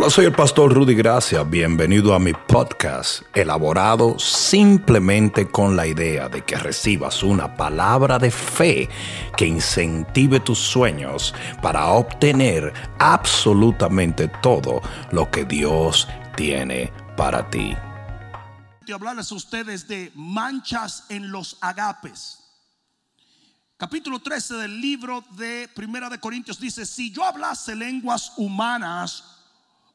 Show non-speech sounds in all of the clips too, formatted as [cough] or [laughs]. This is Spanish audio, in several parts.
Hola, soy el pastor Rudy Gracia. Bienvenido a mi podcast, elaborado simplemente con la idea de que recibas una palabra de fe que incentive tus sueños para obtener absolutamente todo lo que Dios tiene para ti. Quiero hablarles a ustedes de manchas en los agapes. Capítulo 13 del libro de Primera de Corintios dice, si yo hablase lenguas humanas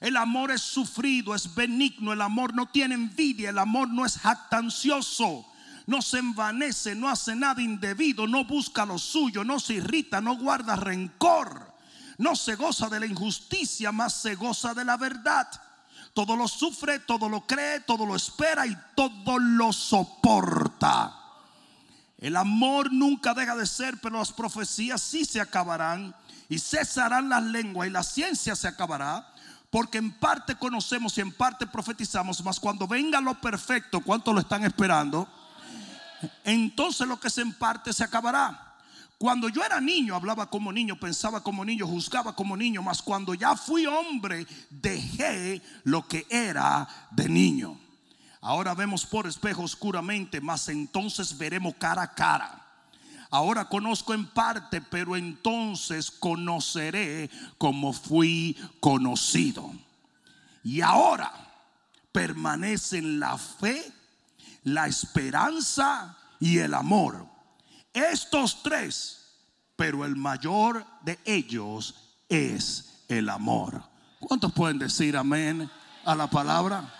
El amor es sufrido, es benigno, el amor no tiene envidia, el amor no es jactancioso, no se envanece, no hace nada indebido, no busca lo suyo, no se irrita, no guarda rencor, no se goza de la injusticia, más se goza de la verdad. Todo lo sufre, todo lo cree, todo lo espera y todo lo soporta. El amor nunca deja de ser, pero las profecías sí se acabarán y cesarán las lenguas y la ciencia se acabará porque en parte conocemos y en parte profetizamos, mas cuando venga lo perfecto, ¿cuántos lo están esperando? Entonces lo que es en parte se acabará. Cuando yo era niño, hablaba como niño, pensaba como niño, juzgaba como niño, mas cuando ya fui hombre, dejé lo que era de niño. Ahora vemos por espejo oscuramente, mas entonces veremos cara a cara. Ahora conozco en parte, pero entonces conoceré como fui conocido. Y ahora permanecen la fe, la esperanza y el amor. Estos tres, pero el mayor de ellos es el amor. ¿Cuántos pueden decir amén a la palabra?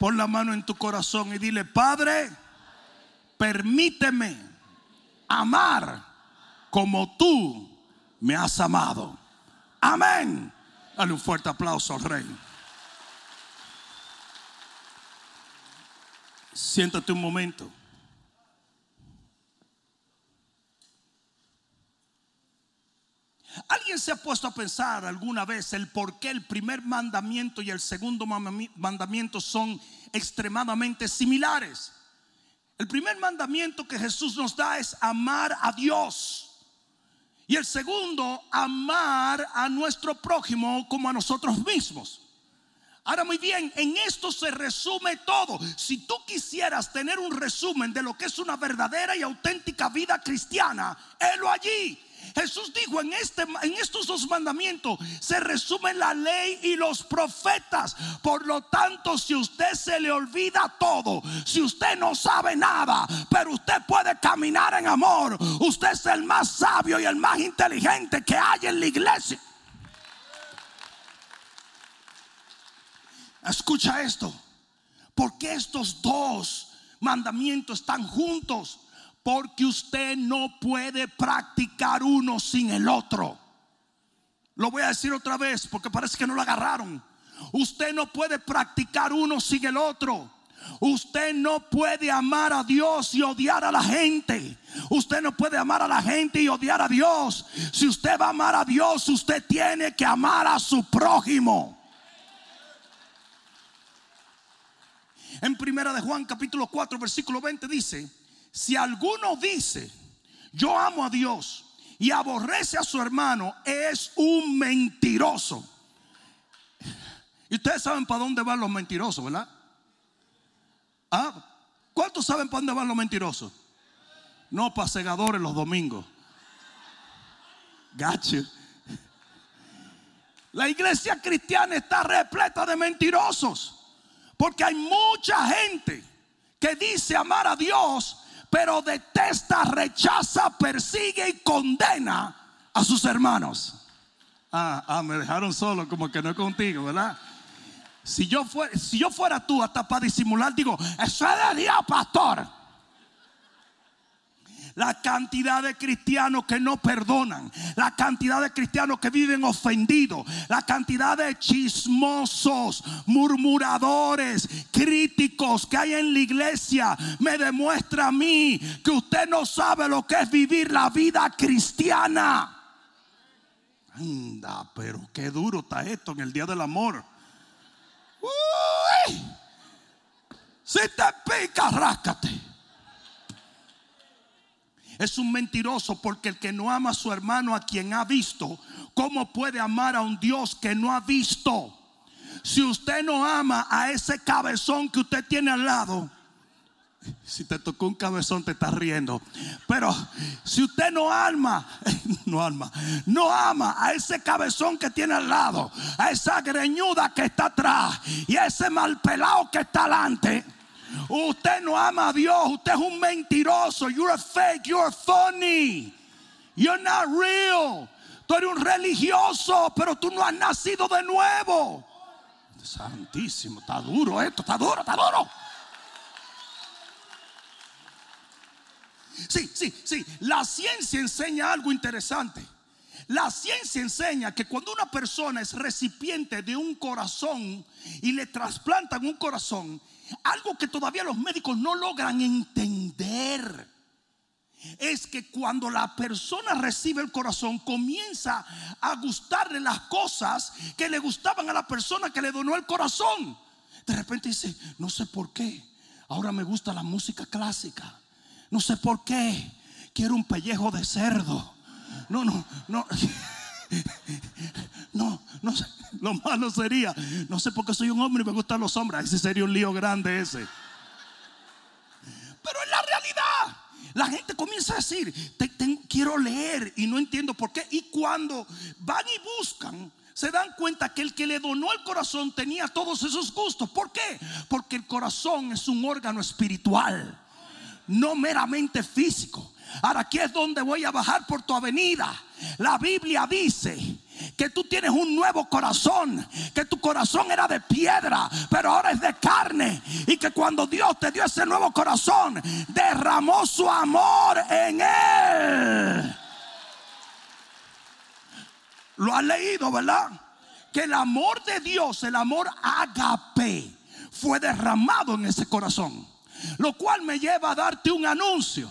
Pon la mano en tu corazón y dile, Padre, permíteme amar como tú me has amado. Amén. Dale un fuerte aplauso al rey. Siéntate un momento. ¿Alguien se ha puesto a pensar alguna vez el por qué el primer mandamiento y el segundo mandamiento son extremadamente similares? El primer mandamiento que Jesús nos da es amar a Dios. Y el segundo, amar a nuestro prójimo como a nosotros mismos. Ahora muy bien, en esto se resume todo. Si tú quisieras tener un resumen de lo que es una verdadera y auténtica vida cristiana, helo allí. Jesús dijo en, este, en estos dos mandamientos se resume la ley y los profetas. Por lo tanto, si usted se le olvida todo, si usted no sabe nada, pero usted puede caminar en amor, usted es el más sabio y el más inteligente que hay en la iglesia. Escucha esto. Porque estos dos mandamientos están juntos? Porque usted no puede practicar uno sin el otro. Lo voy a decir otra vez porque parece que no lo agarraron. Usted no puede practicar uno sin el otro. Usted no puede amar a Dios y odiar a la gente. Usted no puede amar a la gente y odiar a Dios. Si usted va a amar a Dios, usted tiene que amar a su prójimo. En primera de Juan capítulo 4 versículo 20 dice, si alguno dice, yo amo a Dios y aborrece a su hermano, es un mentiroso. Y ustedes saben para dónde van los mentirosos, ¿verdad? ¿Ah? ¿Cuántos saben para dónde van los mentirosos? No para segadores los domingos. Gacho. La iglesia cristiana está repleta de mentirosos. Porque hay mucha gente que dice amar a Dios, pero detesta, rechaza, persigue y condena a sus hermanos. Ah, ah, me dejaron solo, como que no es contigo, ¿verdad? Si yo, fuera, si yo fuera tú, hasta para disimular, digo, eso es de Dios, pastor. La cantidad de cristianos que no perdonan, la cantidad de cristianos que viven ofendidos, la cantidad de chismosos, murmuradores, críticos que hay en la iglesia, me demuestra a mí que usted no sabe lo que es vivir la vida cristiana. Anda, pero qué duro está esto en el día del amor. Uy, si te pica, ráscate. Es un mentiroso porque el que no ama a su hermano a quien ha visto, ¿cómo puede amar a un Dios que no ha visto? Si usted no ama a ese cabezón que usted tiene al lado, si te tocó un cabezón te estás riendo. Pero si usted no ama, [laughs] no ama, no ama a ese cabezón que tiene al lado, a esa greñuda que está atrás y a ese mal pelado que está adelante. Usted no ama a Dios, usted es un mentiroso. You're a fake, you're funny. You're not real. Tú eres un religioso, pero tú no has nacido de nuevo. Santísimo, está duro esto, está duro, está duro. Sí, sí, sí. La ciencia enseña algo interesante. La ciencia enseña que cuando una persona es recipiente de un corazón y le trasplantan un corazón, algo que todavía los médicos no logran entender es que cuando la persona recibe el corazón comienza a gustarle las cosas que le gustaban a la persona que le donó el corazón. De repente dice, no sé por qué, ahora me gusta la música clásica. No sé por qué. Quiero un pellejo de cerdo. No, no, no. [laughs] No, no sé. Lo malo sería. No sé por qué soy un hombre y me gustan los hombres. Ese sería un lío grande ese. Pero es la realidad. La gente comienza a decir, quiero leer y no entiendo por qué. Y cuando van y buscan, se dan cuenta que el que le donó el corazón tenía todos esos gustos. ¿Por qué? Porque el corazón es un órgano espiritual no meramente físico. Ahora aquí es donde voy a bajar por tu avenida. La Biblia dice que tú tienes un nuevo corazón, que tu corazón era de piedra, pero ahora es de carne. Y que cuando Dios te dio ese nuevo corazón, derramó su amor en él. Lo has leído, ¿verdad? Que el amor de Dios, el amor agape, fue derramado en ese corazón. Lo cual me lleva a darte un anuncio.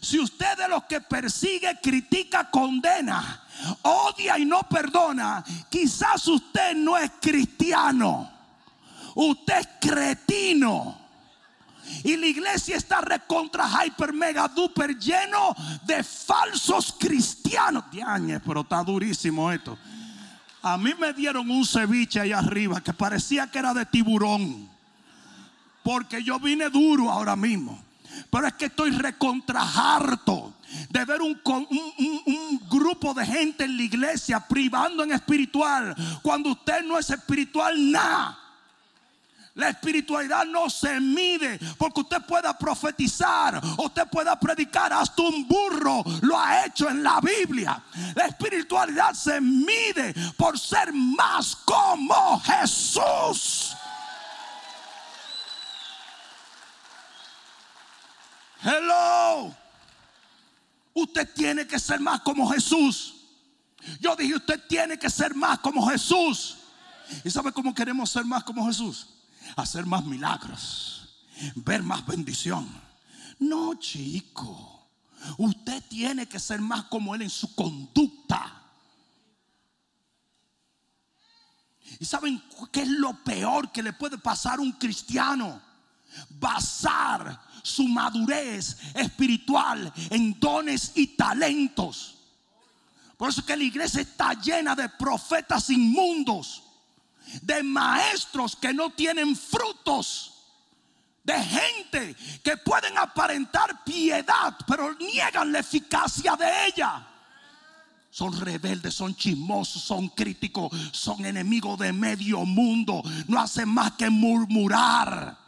Si usted de los que persigue, critica, condena, odia y no perdona, quizás usted no es cristiano. Usted es cretino. Y la iglesia está recontra hyper mega duper lleno de falsos cristianos. Diañe, pero está durísimo esto. A mí me dieron un ceviche ahí arriba que parecía que era de tiburón. Porque yo vine duro ahora mismo. Pero es que estoy recontrajarto de ver un, grupo de gente en la iglesia privando en espiritual cuando usted no es espiritual nada. La espiritualidad no se mide porque usted pueda profetizar, usted pueda predicar, hasta un burro lo ha hecho en la Biblia. La espiritualidad se mide por ser más como Jesús. Hello. Usted tiene que ser más como Jesús. Yo dije, usted tiene que ser más como Jesús. ¿Y sabe cómo queremos ser más como Jesús? Hacer más milagros, ver más bendición. No, chico. Usted tiene que ser más como Él en su conducta. ¿Y saben qué es lo peor que le puede pasar a un cristiano? Basar su madurez espiritual en dones y talentos. Por eso que la iglesia está llena de profetas inmundos, de maestros que no tienen frutos, de gente que pueden aparentar piedad, pero niegan la eficacia de ella. Son rebeldes, son chismosos, son críticos, son enemigos de medio mundo. No hacen más que murmurar.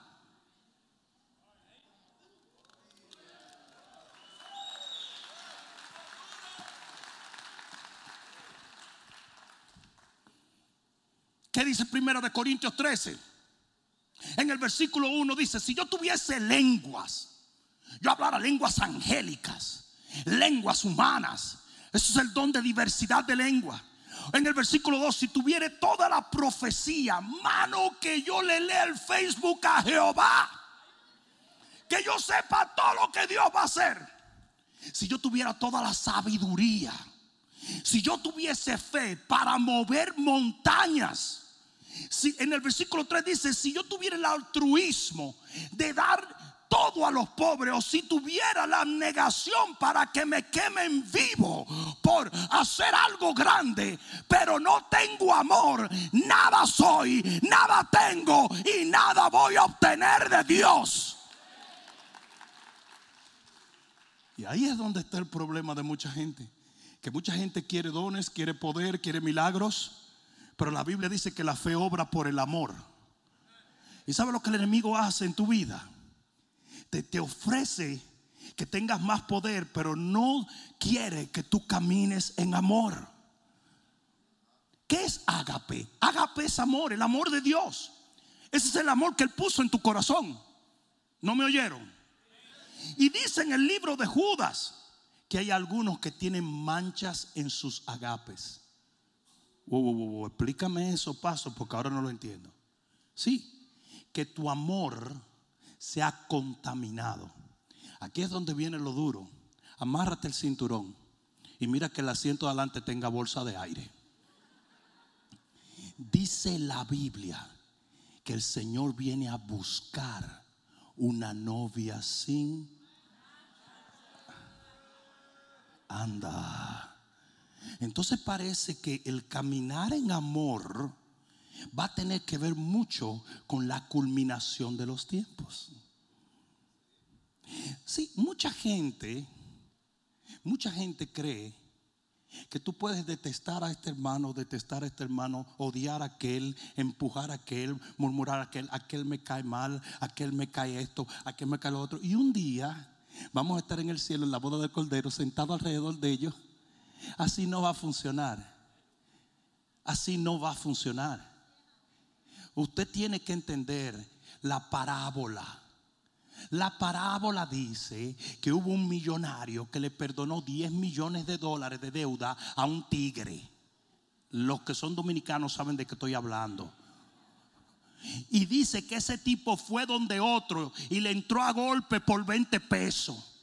¿Qué dice primero de Corintios 13? En el versículo 1 dice, si yo tuviese lenguas, yo hablara lenguas angélicas lenguas humanas. Eso es el don de diversidad de lengua. En el versículo 2, si tuviere toda la profecía, mano que yo le lea el Facebook a Jehová, que yo sepa todo lo que Dios va a hacer. Si yo tuviera toda la sabiduría, si yo tuviese fe para mover montañas, si en el versículo 3 dice, si yo tuviera el altruismo de dar todo a los pobres o si tuviera la negación para que me quemen vivo por hacer algo grande, pero no tengo amor, nada soy, nada tengo y nada voy a obtener de Dios. Y ahí es donde está el problema de mucha gente. Que mucha gente quiere dones, quiere poder, quiere milagros. Pero la Biblia dice que la fe obra por el amor. ¿Y sabe lo que el enemigo hace en tu vida? Te, te ofrece que tengas más poder, pero no quiere que tú camines en amor. ¿Qué es ágape? Ágape es amor, el amor de Dios. Ese es el amor que Él puso en tu corazón. ¿No me oyeron? Y dice en el libro de Judas que hay algunos que tienen manchas en sus agapes. Explícame eso, paso, porque ahora no lo entiendo. Sí, que tu amor se ha contaminado. Aquí es donde viene lo duro. Amárrate el cinturón y mira que el asiento de adelante tenga bolsa de aire. Dice la Biblia que el Señor viene a buscar una novia sin anda. Entonces parece que el caminar en amor va a tener que ver mucho con la culminación de los tiempos. Sí, mucha gente, mucha gente cree que tú puedes detestar a este hermano, detestar a este hermano, odiar a aquel, empujar a aquel, murmurar a aquel, aquel me cae mal, aquel me cae esto, aquel me cae lo otro. Y un día Vamos a estar en el cielo, en la boda del Cordero, sentado alrededor de ellos. Así no va a funcionar. Así no va a funcionar. Usted tiene que entender la parábola. La parábola dice que hubo un millonario que le perdonó 10 millones de dólares de deuda a un tigre. Los que son dominicanos saben de qué estoy hablando. Y dice que ese tipo fue donde otro y le entró a golpe por 20 pesos.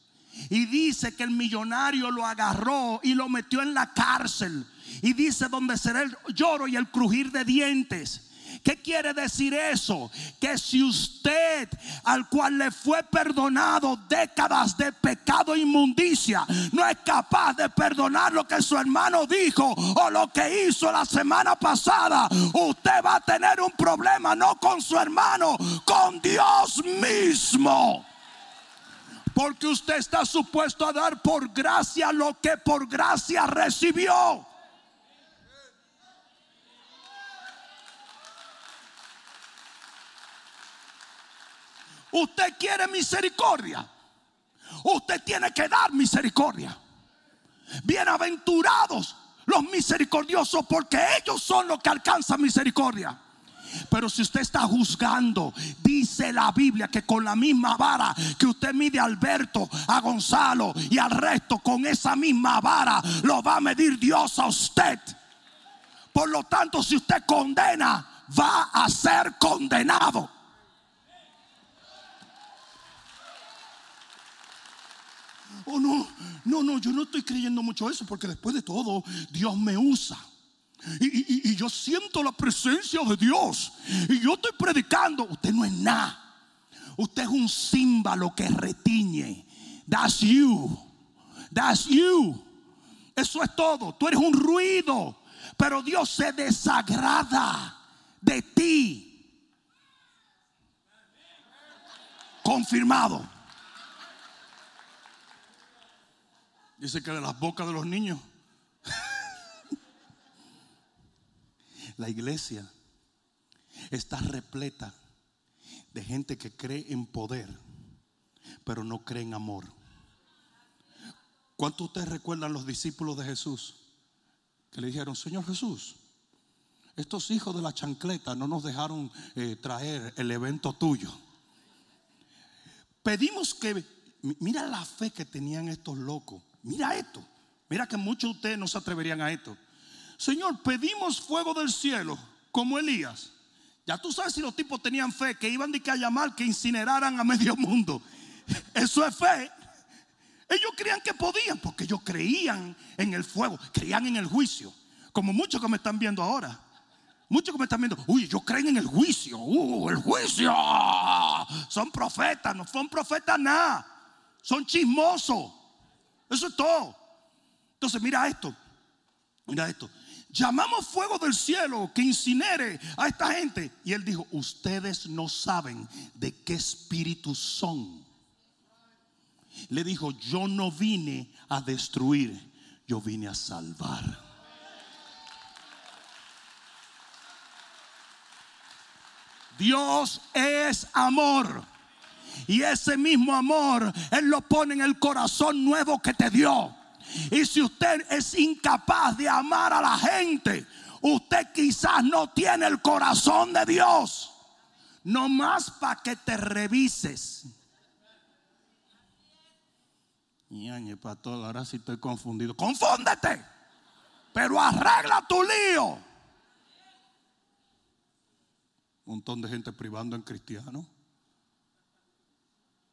Y dice que el millonario lo agarró y lo metió en la cárcel. Y dice donde será el lloro y el crujir de dientes. ¿Qué quiere decir eso? Que si usted al cual le fue perdonado décadas de pecado e inmundicia no es capaz de perdonar lo que su hermano dijo o lo que hizo la semana pasada, usted va a tener un problema no con su hermano, con Dios mismo. Porque usted está supuesto a dar por gracia lo que por gracia recibió. Usted quiere misericordia. Usted tiene que dar misericordia. Bienaventurados los misericordiosos porque ellos son los que alcanzan misericordia. Pero si usted está juzgando, dice la Biblia que con la misma vara que usted mide a Alberto, a Gonzalo y al resto, con esa misma vara lo va a medir Dios a usted. Por lo tanto, si usted condena, va a ser condenado. oh no, no, no, yo no estoy creyendo mucho eso porque después de todo Dios me usa. Y, yo siento la presencia de Dios. Y yo estoy predicando. Usted no es nada. Usted es un símbolo que retiñe. That's you. That's you. Eso es todo. Tú eres un ruido. Pero Dios se desagrada de ti. Confirmado. Dice que de las bocas de los niños. La iglesia está repleta de gente que cree en poder, pero no cree en amor. ¿Cuántos de ustedes recuerdan los discípulos de Jesús? Que le dijeron, Señor Jesús, estos hijos de la chancleta no nos dejaron eh, traer el evento tuyo. Pedimos que, mira la fe que tenían estos locos Mira esto. Mira que muchos de ustedes no se atreverían a esto. Señor, pedimos fuego del cielo como Elías. Ya tú sabes si los tipos tenían fe que iban de que a llamar que incineraran a medio mundo. Eso es fe. Ellos creían que podían porque ellos creían en el fuego, creían en el juicio. Como muchos que me están viendo ahora. Muchos que me están viendo, uy, ellos creen en el juicio. Uh, el juicio. Son profetas, no son profetas nada. Son chismosos. Eso es todo. Entonces, mira esto. Mira esto. Llamamos fuego del cielo que incinere a esta gente. Y él dijo, ustedes no saben de qué espíritu son. Le dijo, yo no vine a destruir, yo vine a salvar. Dios es amor. Y ese mismo amor Él lo pone en el corazón nuevo que te dio. Y si usted es incapaz de amar a la gente, usted quizás no tiene el corazón de Dios. No más para que te revises. Y pastor, ahora sí estoy confundido. Confúndete, pero arregla tu lío. Un montón de gente privando en cristiano.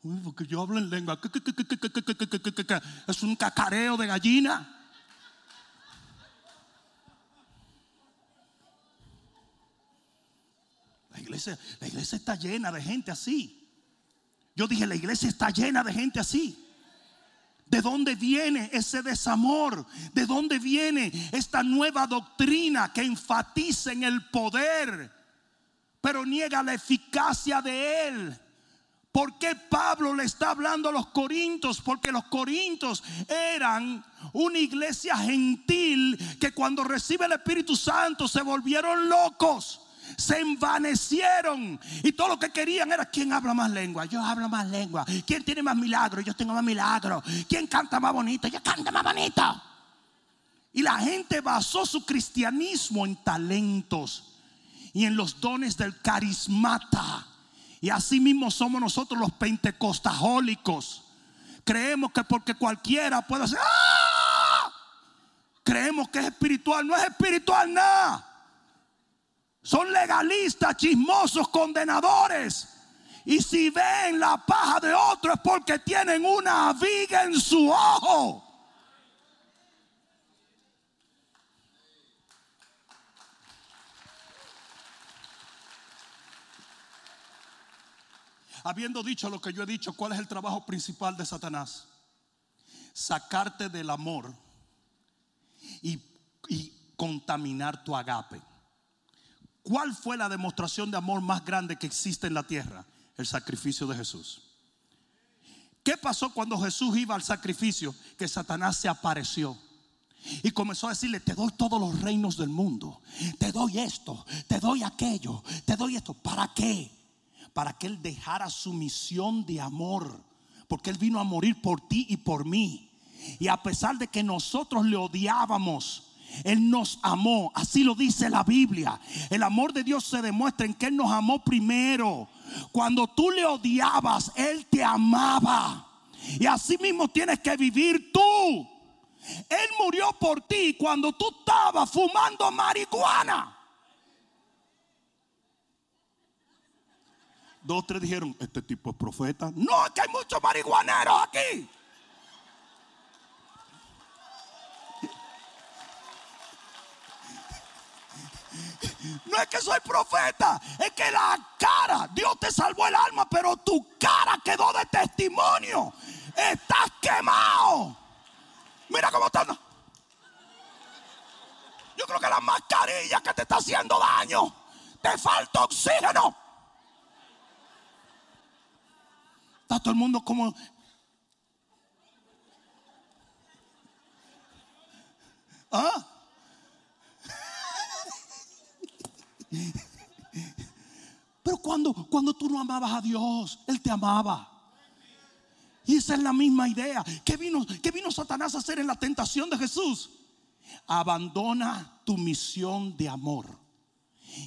Uy, porque yo hablo en lengua. Es un cacareo de gallina. La iglesia, la iglesia está llena de gente así. Yo dije, la iglesia está llena de gente así. ¿De dónde viene ese desamor? ¿De dónde viene esta nueva doctrina que enfatiza en el poder, pero niega la eficacia de él? ¿Por qué Pablo le está hablando a los corintios? Porque los corintios eran una iglesia gentil que cuando recibe el Espíritu Santo se volvieron locos, se envanecieron y todo lo que querían era quién habla más lengua. Yo hablo más lengua. ¿Quién tiene más milagros? Yo tengo más milagros. ¿Quién canta más bonito? Yo canto más bonito. Y la gente basó su cristianismo en talentos y en los dones del carismata. Y así mismo somos nosotros los pentecostajólicos. Creemos que porque cualquiera puede hacer, ¡ah! creemos que es espiritual. No es espiritual nada. Son legalistas, chismosos, condenadores. Y si ven la paja de otro es porque tienen una viga en su ojo. Habiendo dicho lo que yo he dicho, ¿cuál es el trabajo principal de Satanás? Sacarte del amor y, contaminar tu agape. ¿Cuál fue la demostración de amor más grande que existe en la tierra? El sacrificio de Jesús. ¿Qué pasó cuando Jesús iba al sacrificio? Que Satanás se apareció. Y comenzó a decirle, te doy todos los reinos del mundo. Te doy esto, te doy aquello, te doy esto. ¿Para qué? Para que Él dejara su misión de amor, porque Él vino a morir por ti y por mí. Y a pesar de que nosotros le odiábamos, Él nos amó, así lo dice la Biblia. El amor de Dios se demuestra en que Él nos amó primero. Cuando tú le odiabas, Él te amaba. Y así mismo tienes que vivir tú. Él murió por ti cuando tú estabas fumando marihuana. Dos, tres dijeron, este tipo es profeta. No, es que hay muchos marihuaneros aquí. No es que soy profeta, es que la cara, Dios te salvó el alma, pero tu cara quedó de testimonio. Estás quemado. Mira cómo están. Yo creo que la mascarilla que te está haciendo daño. Te falta oxígeno. Está todo el mundo como... ¿Ah? Pero cuando, cuando tú no amabas a Dios, Él te amaba. Y esa es la misma idea. ¿Qué vino, ¿Qué vino Satanás a hacer en la tentación de Jesús? Abandona tu misión de amor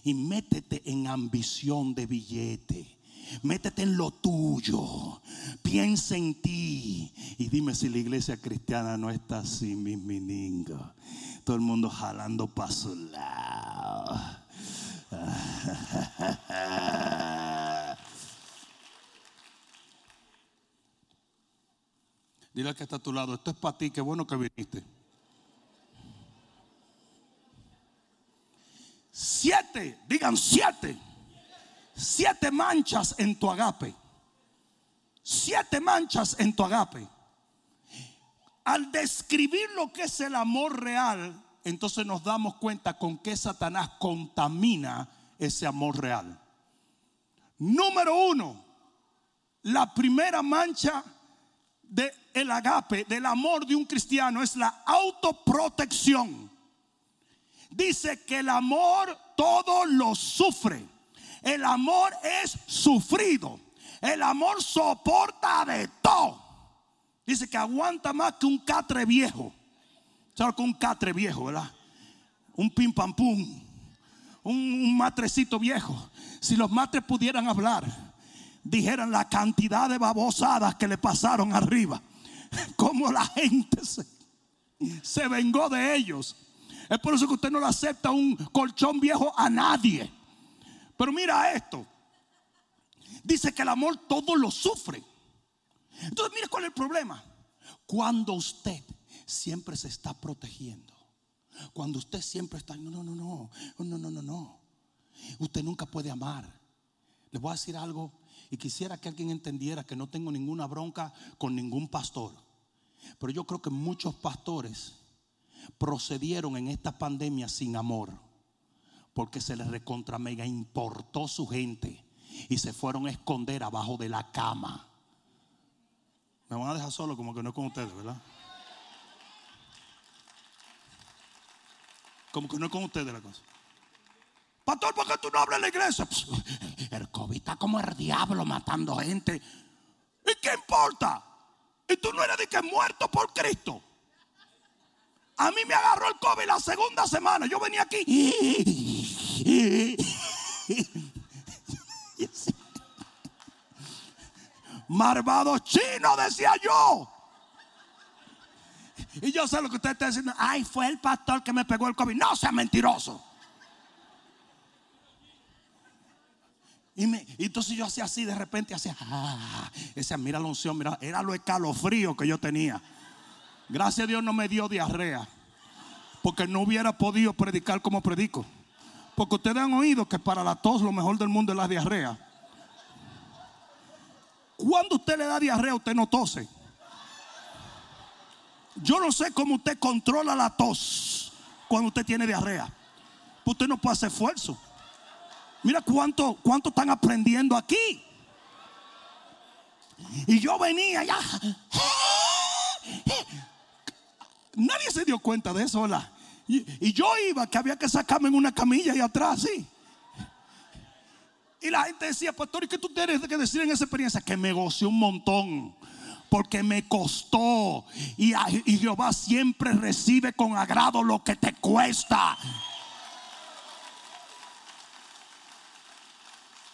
y métete en ambición de billete Métete en lo tuyo. Piensa en ti. Y dime si la iglesia cristiana no está así, mis miningos. Todo el mundo jalando para su lado. [laughs] Dile que está a tu lado. Esto es para ti. Qué bueno que viniste. Siete, digan siete. Siete manchas en tu agape. Siete manchas en tu agape. Al describir lo que es el amor real, entonces nos damos cuenta con que Satanás contamina ese amor real. Número uno, la primera mancha del el agape, del amor de un cristiano, es la autoprotección. Dice que el amor todo lo sufre. El amor es sufrido. El amor soporta de todo. Dice que aguanta más que un catre viejo. ¿Sabes que un catre viejo, verdad? Un pim pam pum. Un, matrecito viejo. Si los matres pudieran hablar, dijeran la cantidad de babosadas que le pasaron arriba. [laughs] Como la gente se, se vengó de ellos. Es por eso que usted no le acepta un colchón viejo a nadie. Pero mira esto. Dice que el amor todo lo sufre. Entonces, mire cuál es el problema. Cuando usted siempre se está protegiendo. Cuando usted siempre está, no, no, no, no, no, no, no, no. Usted nunca puede amar. Le voy a decir algo y quisiera que alguien entendiera que no tengo ninguna bronca con ningún pastor. Pero yo creo que muchos pastores procedieron en esta pandemia sin amor. Porque se les recontra mega importó su gente y se fueron a esconder abajo de la cama. Me van a dejar solo como que no es con ustedes, ¿verdad? Como que no es con ustedes la cosa. Pastor, ¿por qué tú no hablas en la iglesia? Pues, el COVID está como el diablo matando gente. ¿Y qué importa? Y tú no eres de que muerto por Cristo. A mí me agarró el COVID la segunda semana. Yo venía aquí. [laughs] Marvado chino, decía yo. Y yo sé lo que usted está diciendo. Ay, fue el pastor que me pegó el COVID. No sea mentiroso. Y, entonces yo hacía así, de repente hacía, ah, mira la unción, mira, era lo escalofrío que yo tenía. Gracias a Dios no me dio diarrea, porque no hubiera podido predicar como predico. Porque ustedes han oído que para la tos lo mejor del mundo es la diarrea. Cuando usted le da diarrea, usted no tose. Yo no sé cómo usted controla la tos cuando usted tiene diarrea. Usted no puede hacer esfuerzo. Mira cuánto, cuánto están aprendiendo aquí. Y yo venía ya. Nadie se dio cuenta de eso, ¿verdad? Y, yo iba que había que sacarme en una camilla y atrás, sí. Y la gente decía, pastor, ¿y qué tú tienes que decir en esa experiencia? Que me gocé un montón. Porque me costó. Y, y Jehová siempre recibe con agrado lo que te cuesta.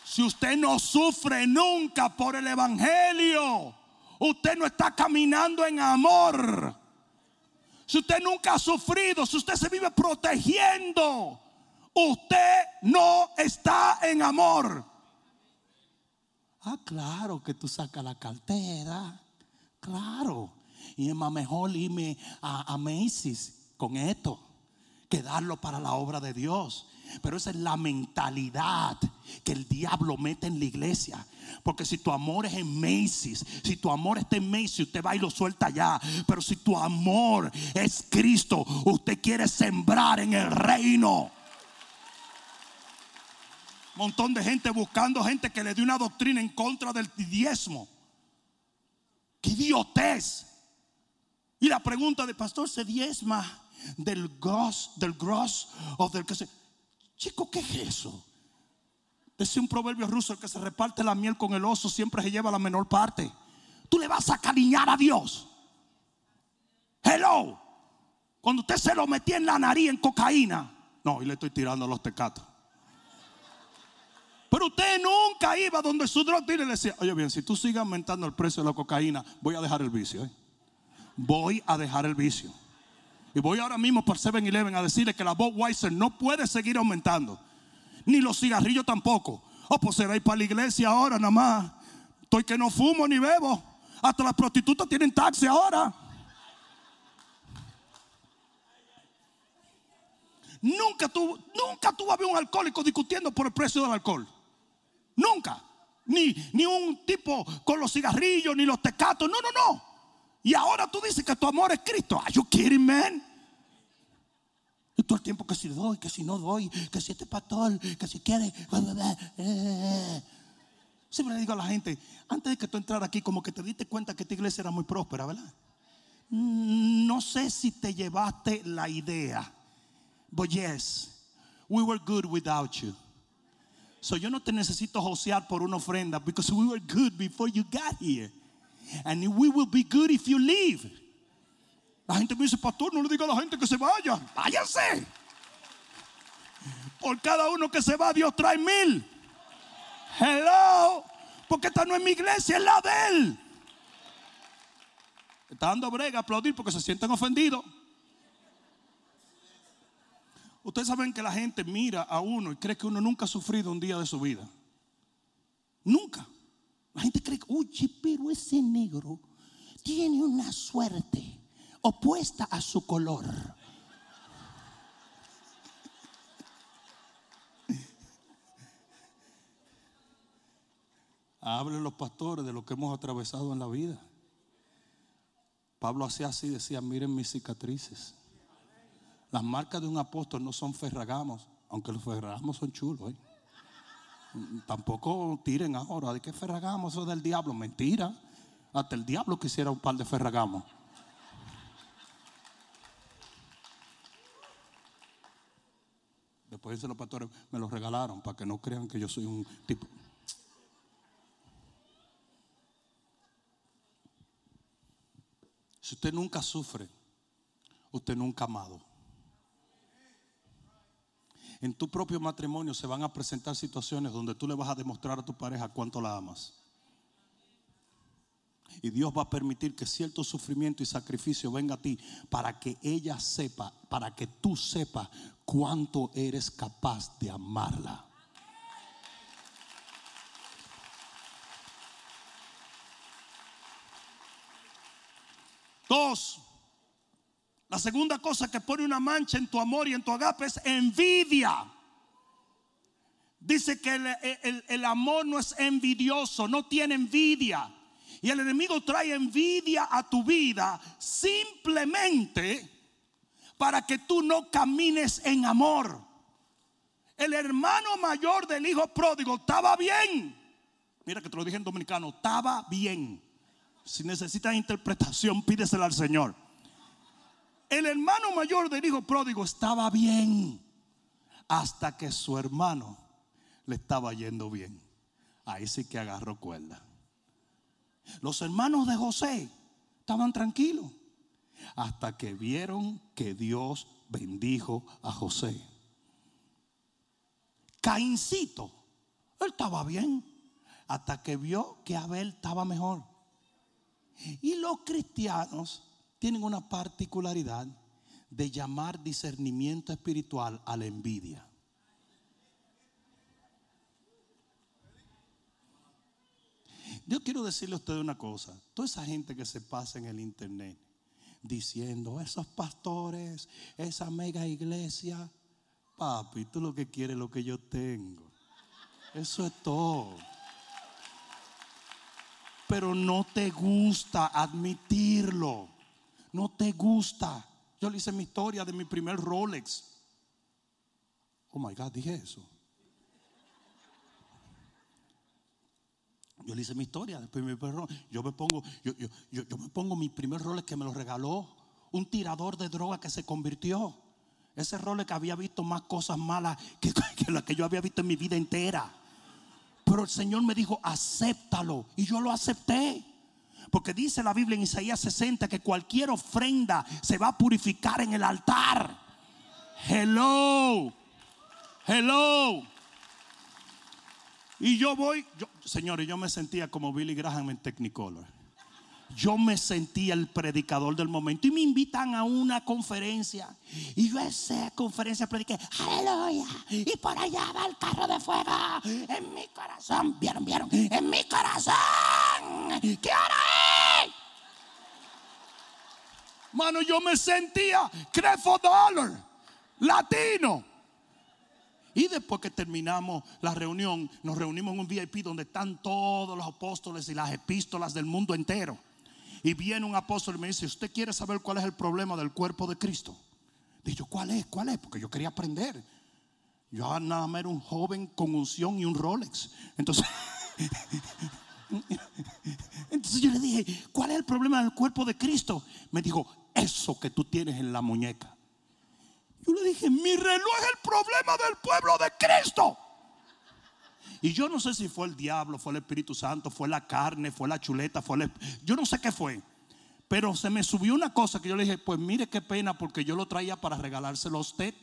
Si usted no sufre nunca por el Evangelio, usted no está caminando en amor. Si usted nunca ha sufrido, si usted se vive protegiendo, usted no está en amor. Ah, claro que tú sacas la cartera. Claro. Y es más mejor irme a, a Macy's con esto que darlo para la obra de Dios. Pero esa es la mentalidad que el diablo mete en la iglesia. Porque si tu amor es en Macy's, si tu amor está en Macy's, usted va y lo suelta ya. Pero si tu amor es Cristo, usted quiere sembrar en el reino. Montón de gente buscando gente que le dé una doctrina en contra del diezmo. ¡Qué idiotez! Y la pregunta de pastor se diezma del gross, del gross o del que se. Chico, ¿qué es eso? Dice un proverbio ruso: el que se reparte la miel con el oso siempre se lleva la menor parte. Tú le vas a cariñar a Dios. Hello. Cuando usted se lo metía en la nariz en cocaína. No, y le estoy tirando a los tecatos. Pero usted nunca iba donde su drug dealer le decía, oye bien, si tú sigues aumentando el precio de la cocaína, voy a dejar el vicio. ¿eh? Voy a dejar el vicio. Y voy ahora mismo por 7-Eleven a decirle que la Budweiser no puede seguir aumentando. Ni los cigarrillos tampoco. Oh, pues será ir para la iglesia ahora nada más. Estoy que no fumo ni bebo. Hasta las prostitutas tienen taxi ahora. Nunca tú, nunca tú un alcohólico discutiendo por el precio del alcohol. Nunca. Ni, ni un tipo con los cigarrillos, ni los tecatos. No, no, no. Y ahora tú dices que tu amor es Cristo. Are you kidding, man? Y todo el tiempo que si doy, que si no doy, que si este pastor, que si quiere. Siempre le digo a la gente, antes de que tú entraras aquí, como que te diste cuenta que esta iglesia era muy próspera, ¿verdad? Mm, no sé si te llevaste la idea. But yes, we were good without you. So yo no te necesito josear por una ofrenda because we were good before you got here. And we will be good if you leave. La gente me dice, pastor, no le diga a la gente que se vaya. Váyanse. Por cada uno que se va, Dios trae mil. Hello. Porque esta no es mi iglesia, es la de él. Está dando brega aplaudir porque se sienten ofendidos. Ustedes saben que la gente mira a uno y cree que uno nunca ha sufrido un día de su vida. Nunca. La gente cree, oye, pero ese negro tiene una suerte opuesta a su color. Hablen los pastores de lo que hemos atravesado en la vida. Pablo hacía así, decía, miren mis cicatrices. Las marcas de un apóstol no son ferragamos, aunque los ferragamos son chulos. ¿eh? Tampoco tiren ahora de que ferragamos eso del diablo. Mentira. Hasta el diablo quisiera un par de ferragamos. Después los pastores me los regalaron para que no crean que yo soy un tipo. Si usted nunca sufre, usted nunca ha amado. En tu propio matrimonio se van a presentar situaciones donde tú le vas a demostrar a tu pareja cuánto la amas. Y Dios va a permitir que cierto sufrimiento y sacrificio venga a ti para que ella sepa, para que tú sepas cuánto eres capaz de amarla. Dos, la segunda cosa que pone una mancha en tu amor y en tu agape es envidia. Dice que el, amor no es envidioso, no tiene envidia. Y el enemigo trae envidia a tu vida simplemente para que tú no camines en amor. El hermano mayor del hijo pródigo estaba bien. Mira que te lo dije en dominicano, estaba bien. Si necesitas interpretación, pídesela al Señor. El hermano mayor del hijo pródigo estaba bien hasta que su hermano le estaba yendo bien. Ahí sí que agarró cuerda. Los hermanos de José estaban tranquilos hasta que vieron que Dios bendijo a José. Caincito, él estaba bien hasta que vio que Abel estaba mejor. Y los cristianos tienen una particularidad de llamar discernimiento espiritual a la envidia. Yo quiero decirle a usted una cosa. Toda esa gente que se pasa en el internet diciendo, esos pastores, esa mega iglesia, papi, tú lo que quieres es lo que yo tengo. Eso es todo pero no te gusta admitirlo. No te gusta. Yo le hice mi historia de mi primer Rolex. Oh my God, dije eso. Yo le hice mi historia. Después mi yo me pongo, yo, yo, me pongo mi primer Rolex que me lo regaló un tirador de droga que se convirtió. Ese Rolex había visto más cosas malas que, [laughs] que las que yo había visto en mi vida entera. Pero el Señor me dijo, acéptalo. Y yo lo acepté. Porque dice la Biblia en Isaías 60 que cualquier ofrenda se va a purificar en el altar. Hello. Hello. Y yo voy, yo, señores, yo me sentía como Billy Graham en Technicolor. Yo me sentía el predicador del momento y me invitan a una conferencia. Y yo esa conferencia prediqué, aleluya. Y por allá va el carro de fuego. En mi corazón, vieron, vieron, en mi corazón. ¿Qué hora es? Mano, yo me sentía Crefo Dollar, latino. Y después que terminamos la reunión, nos reunimos en un VIP donde están todos los apóstoles y las epístolas del mundo entero. Y viene un apóstol y me dice, ¿usted quiere saber cuál es el problema del cuerpo de Cristo? Digo, ¿cuál es? ¿Cuál es? Porque yo quería aprender. Yo nada más era un joven con unción y un Rolex. Entonces, [laughs] [laughs] entonces yo le dije, ¿cuál es el problema del cuerpo de Cristo? Me dijo, eso que tú tienes en la muñeca. Yo le dije, mi reloj es el problema del pueblo de Cristo. Y yo no sé si fue el diablo, fue el Espíritu Santo, fue la carne, fue la chuleta, fue el... Yo no sé qué fue. Pero se me subió una cosa que yo le dije, pues mire qué pena porque yo lo traía para regalárselo a usted.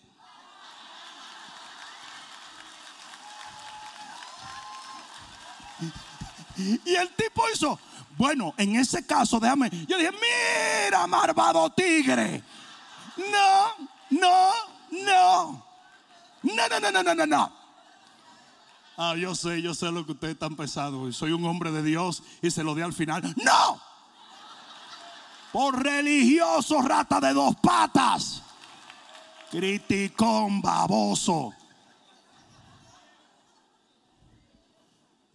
Y el tipo hizo, bueno, en ese caso, déjame. Yo dije, mira, marvado tigre. No, no, no. No, no, no, no, no, no, no. Ah, yo sé, yo sé lo que ustedes están pensando. Soy un hombre de Dios y se lo di al final. ¡No! Por religioso, rata de dos patas. Criticón baboso.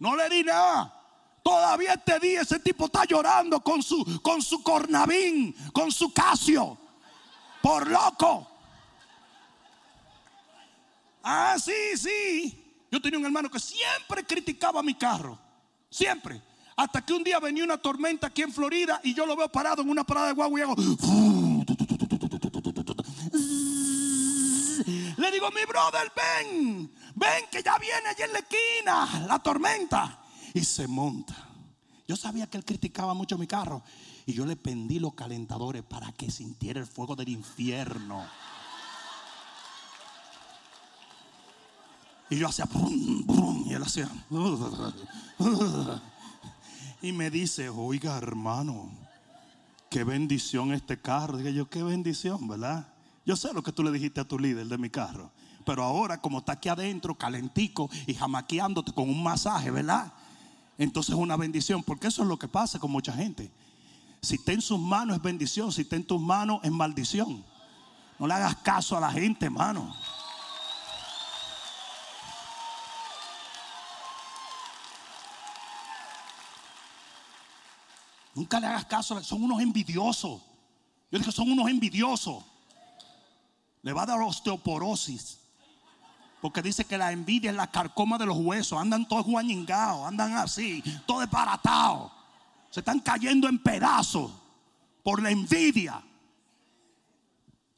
No le di nada. Todavía este día ese tipo está llorando con su, con su cornavín, con su casio. Por loco. Ah, sí, sí. Yo tenía un hermano que siempre criticaba mi carro. Siempre. Hasta que un día venía una tormenta aquí en Florida y yo lo veo parado en una parada de guagua y hago. Le digo, mi brother, ven, ven que ya viene allí en la esquina la tormenta. Y se monta. Yo sabía que él criticaba mucho mi carro. Y yo le pendí los calentadores para que sintiera el fuego del infierno. Y yo hacía y él hacía. Y me dice, oiga hermano, qué bendición este carro. Dije yo, qué bendición, ¿verdad? Yo sé lo que tú le dijiste a tu líder de mi carro. Pero ahora como está aquí adentro, calentico y jamaqueándote con un masaje, ¿verdad? Entonces es una bendición, porque eso es lo que pasa con mucha gente. Si está en sus manos es bendición, si está en tus manos es maldición. No le hagas caso a la gente, hermano. Nunca le hagas caso, son unos envidiosos. Yo dije, son unos envidiosos. Le va a dar osteoporosis. Porque dice que la envidia es la carcoma de los huesos. Andan todos guañingados, andan así, todo desbaratados. Se están cayendo en pedazos por la envidia.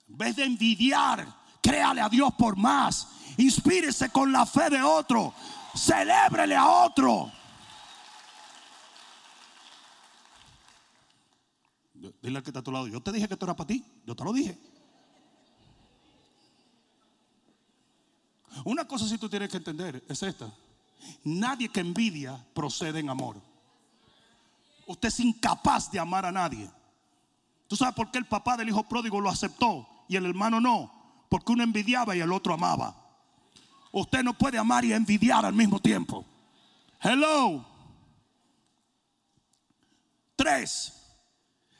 En vez de envidiar, créale a Dios por más. Inspírese con la fe de otro. Celébrele a otro. Dile al que está a tu lado, yo te dije que esto era para ti, yo te lo dije. Una cosa si tú tienes que entender es esta. Nadie que envidia procede en amor. Usted es incapaz de amar a nadie. ¿Tú sabes por qué el papá del hijo pródigo lo aceptó y el hermano no? Porque uno envidiaba y el otro amaba. Usted no puede amar y envidiar al mismo tiempo. Hello. Tres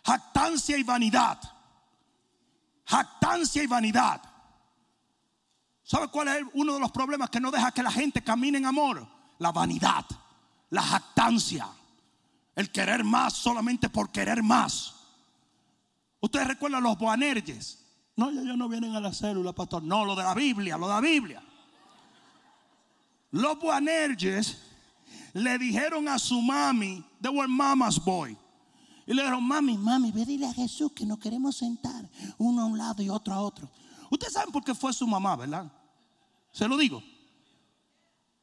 jactancia y vanidad. Jactancia y vanidad. ¿Sabe cuál es uno de los problemas que no deja que la gente camine en amor? La vanidad, la jactancia, el querer más solamente por querer más. Ustedes recuerdan los boanerges. No, ellos no vienen a la célula, pastor. No, lo de la Biblia, lo de la Biblia. Los boanerges le dijeron a su mami, they were mama's boy. Y le dijeron, mami, mami, ve dile a Jesús que nos queremos sentar uno a un lado y otro a otro. Ustedes saben por qué fue su mamá, ¿verdad? Se lo digo.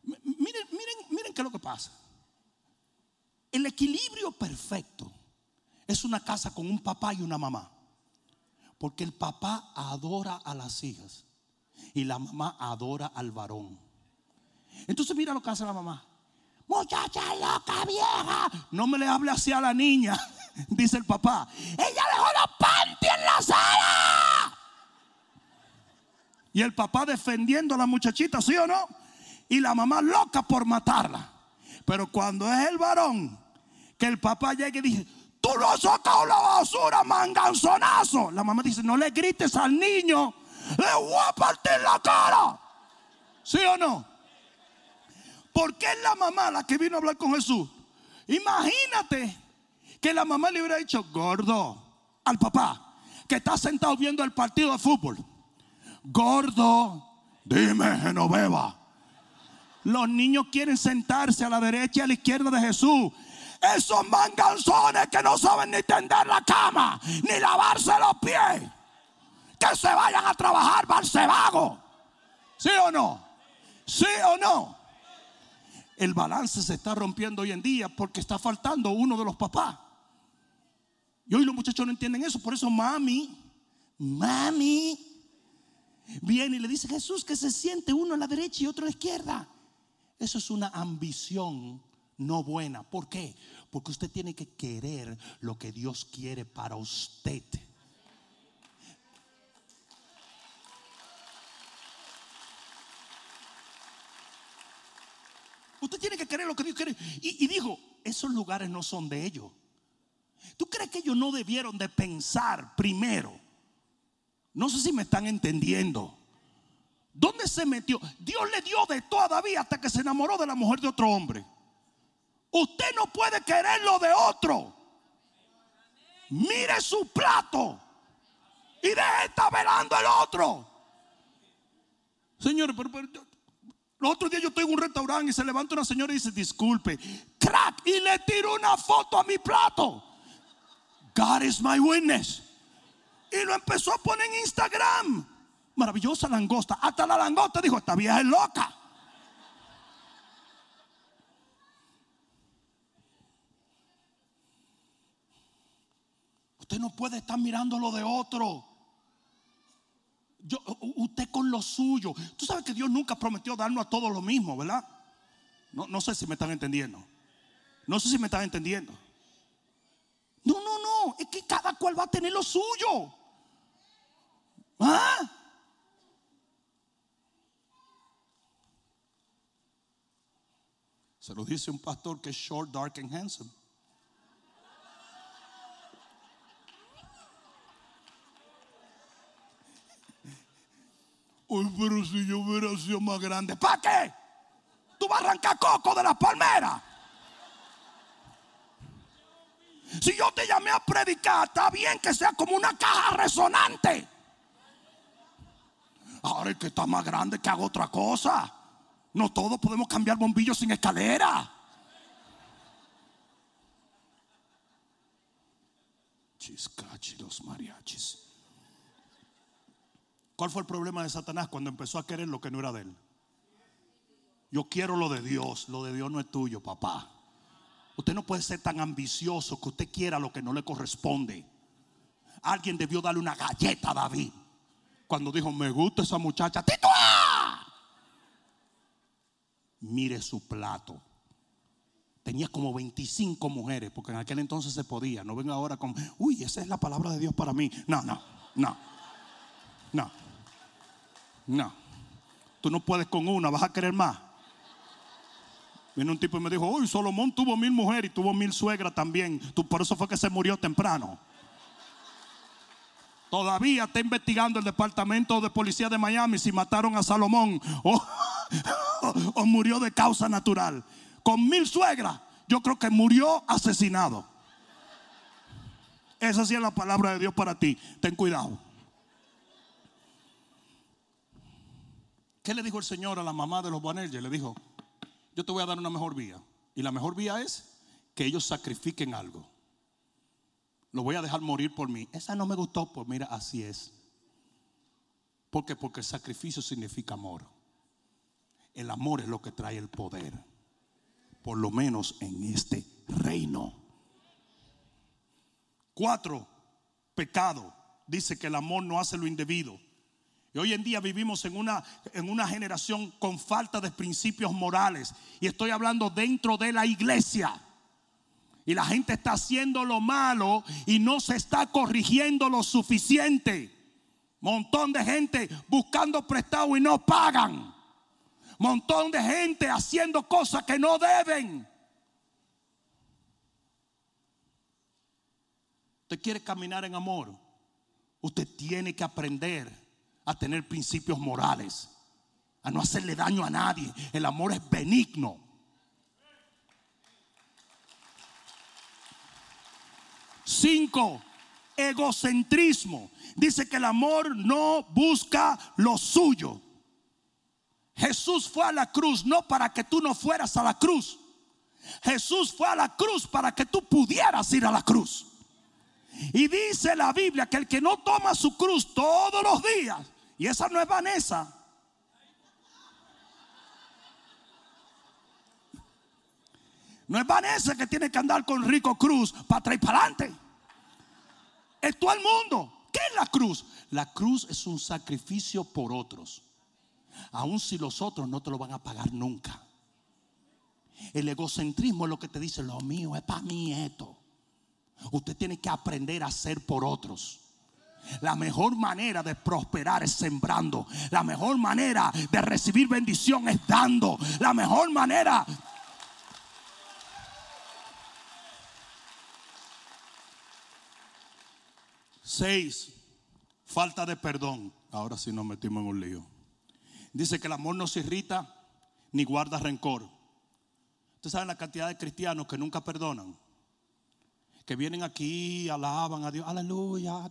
Miren, miren, miren qué es lo que pasa. El equilibrio perfecto es una casa con un papá y una mamá. Porque el papá adora a las hijas y la mamá adora al varón. Entonces mira lo que hace la mamá. Muchacha loca vieja. No me le hable así a la niña, [laughs] dice el papá. Ella dejó los panty en la sala. Y el papá defendiendo a la muchachita, ¿sí o no? Y la mamá loca por matarla. Pero cuando es el varón, que el papá llega y dice, tú has sacado la basura, manganzonazo. La mamá dice, no le grites al niño, le voy a partir la cara. ¿Sí o no? Porque es la mamá la que vino a hablar con Jesús. Imagínate que la mamá le hubiera dicho, gordo, al papá, que está sentado viendo el partido de fútbol. Gordo, dime Genoveva. Los niños quieren sentarse a la derecha y a la izquierda de Jesús. Esos manganzones que no saben ni tender la cama, ni lavarse los pies. Que se vayan a trabajar, vago. ¿Sí o no? ¿Sí o no? El balance se está rompiendo hoy en día porque está faltando uno de los papás. Y hoy los muchachos no entienden eso. Por eso mami, mami, viene y le dice Jesús que se siente uno a la derecha y otro a la izquierda. Eso es una ambición no buena. ¿Por qué? Porque usted tiene que querer lo que Dios quiere para usted. Usted tiene que querer lo que Dios quiere. Y, y, dijo, esos lugares no son de ellos. ¿Tú crees que ellos no debieron de pensar primero? No sé si me están entendiendo. ¿Dónde se metió? Dios le dio de todo a David hasta que se enamoró de la mujer de otro hombre. Usted no puede querer lo de otro. Mire su plato y deje de estar velando el otro. Señores, pero, pero el otro día yo estoy en un restaurante y se levanta una señora y dice, disculpe, crack, y le tiro una foto a mi plato. God is my witness. Y lo empezó a poner en Instagram. Maravillosa langosta. Hasta la langosta dijo, esta vieja es loca. Usted no puede estar mirando lo de otro. Yo, usted con lo suyo. Tú sabes que Dios nunca prometió darnos a todos lo mismo, ¿verdad? No, no sé si me están entendiendo. No sé si me están entendiendo. No, no, no. Es que cada cual va a tener lo suyo. ¿Ah? Se lo dice un pastor que es short, dark and handsome. Uy, pero si yo hubiera sido más grande, ¿para qué? Tú vas a arrancar coco de la palmera. Si yo te llamé a predicar, está bien que sea como una caja resonante. Ahora el que está más grande que haga otra cosa. No todos podemos cambiar bombillos sin escalera. Chiscachi los mariachis. ¿Cuál fue el problema de Satanás cuando empezó a querer lo que no era de él? Yo quiero lo de Dios, lo de Dios no es tuyo, papá. Usted no puede ser tan ambicioso que usted quiera lo que no le corresponde. Alguien debió darle una galleta a David cuando dijo, me gusta esa muchacha. ¡Tituá! mire su plato. Tenía como 25 mujeres, porque en aquel entonces se podía. No venga ahora con, uy, esa es la palabra de Dios para mí. No, no, no, no, no. Tú no puedes con una, vas a querer más. Viene un tipo y me dijo, uy, Solomón tuvo mil mujeres y tuvo mil suegras también. Tú, por eso fue que se murió temprano. Todavía está investigando el departamento de policía de Miami si mataron a Salomón [laughs] o, murió de causa natural. Con mil suegras, yo creo que murió asesinado. Esa sí es la palabra de Dios para ti. Ten cuidado. ¿Qué le dijo el Señor a la mamá de los Boanerges? Le dijo, yo te voy a dar una mejor vía. Y la mejor vía es que ellos sacrifiquen algo. Lo voy a dejar morir por mí. Esa no me gustó, pues mira, así es. ¿Por qué? Porque el sacrificio significa amor. El amor es lo que trae el poder. Por lo menos en este reino. Cuatro, pecado. Dice que el amor no hace lo indebido. Y hoy en día vivimos en una, en una generación con falta de principios morales. Y estoy hablando dentro de la iglesia. Y la gente está haciendo lo malo y no se está corrigiendo lo suficiente. Montón de gente buscando prestado y no pagan. Montón de gente haciendo cosas que no deben. Usted quiere caminar en amor. Usted tiene que aprender a tener principios morales, a no hacerle daño a nadie. El amor es benigno. Cinco, egocentrismo. Dice que el amor no busca lo suyo. Jesús fue a la cruz no para que tú no fueras a la cruz. Jesús fue a la cruz para que tú pudieras ir a la cruz. Y dice la Biblia que el que no toma su cruz todos los días, y esa no es Vanessa. No es Vanessa que tiene que andar con Rico Cruz para atrás y para adelante. Es todo el mundo. ¿Qué es la cruz? La cruz es un sacrificio por otros. Aun si los otros no te lo van a pagar nunca. El egocentrismo es lo que te dice, lo mío es para mí esto. Usted tiene que aprender a hacer por otros. La mejor manera de prosperar es sembrando. La mejor manera de recibir bendición es dando. La mejor manera... Seis, falta de perdón. Ahora sí nos metimos en un lío. Dice que el amor no se irrita ni guarda rencor. Ustedes saben la cantidad de cristianos que nunca perdonan que vienen aquí, alaban a Dios, aleluya,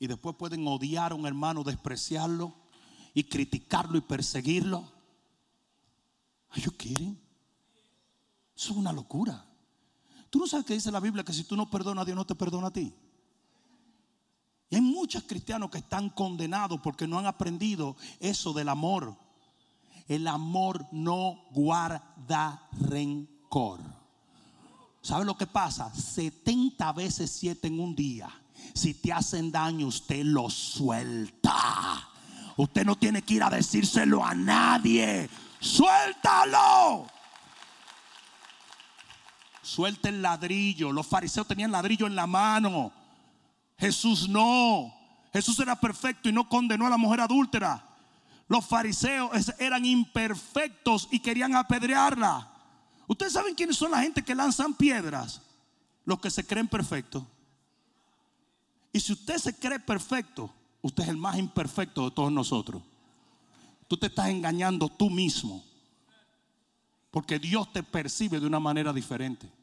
y después pueden odiar a un hermano, despreciarlo y criticarlo y perseguirlo. Are you kidding? Eso es una locura. Tú no sabes que dice la Biblia que si tú no perdonas Dios no te perdona a ti. Y hay muchos cristianos que están condenados porque no han aprendido eso del amor. El amor no guarda rencor. ¿Sabe lo que pasa? 70 veces 7 en un día. Si te hacen daño, usted lo suelta. Usted no tiene que ir a decírselo a nadie. Suéltalo. Suelta el ladrillo. Los fariseos tenían ladrillo en la mano. Jesús no. Jesús era perfecto y no condenó a la mujer adúltera. Los fariseos eran imperfectos y querían apedrearla. Ustedes saben quiénes son la gente que lanzan piedras, los que se creen perfectos. Y si usted se cree perfecto, usted es el más imperfecto de todos nosotros. Tú te estás engañando tú mismo. Porque Dios te percibe de una manera diferente.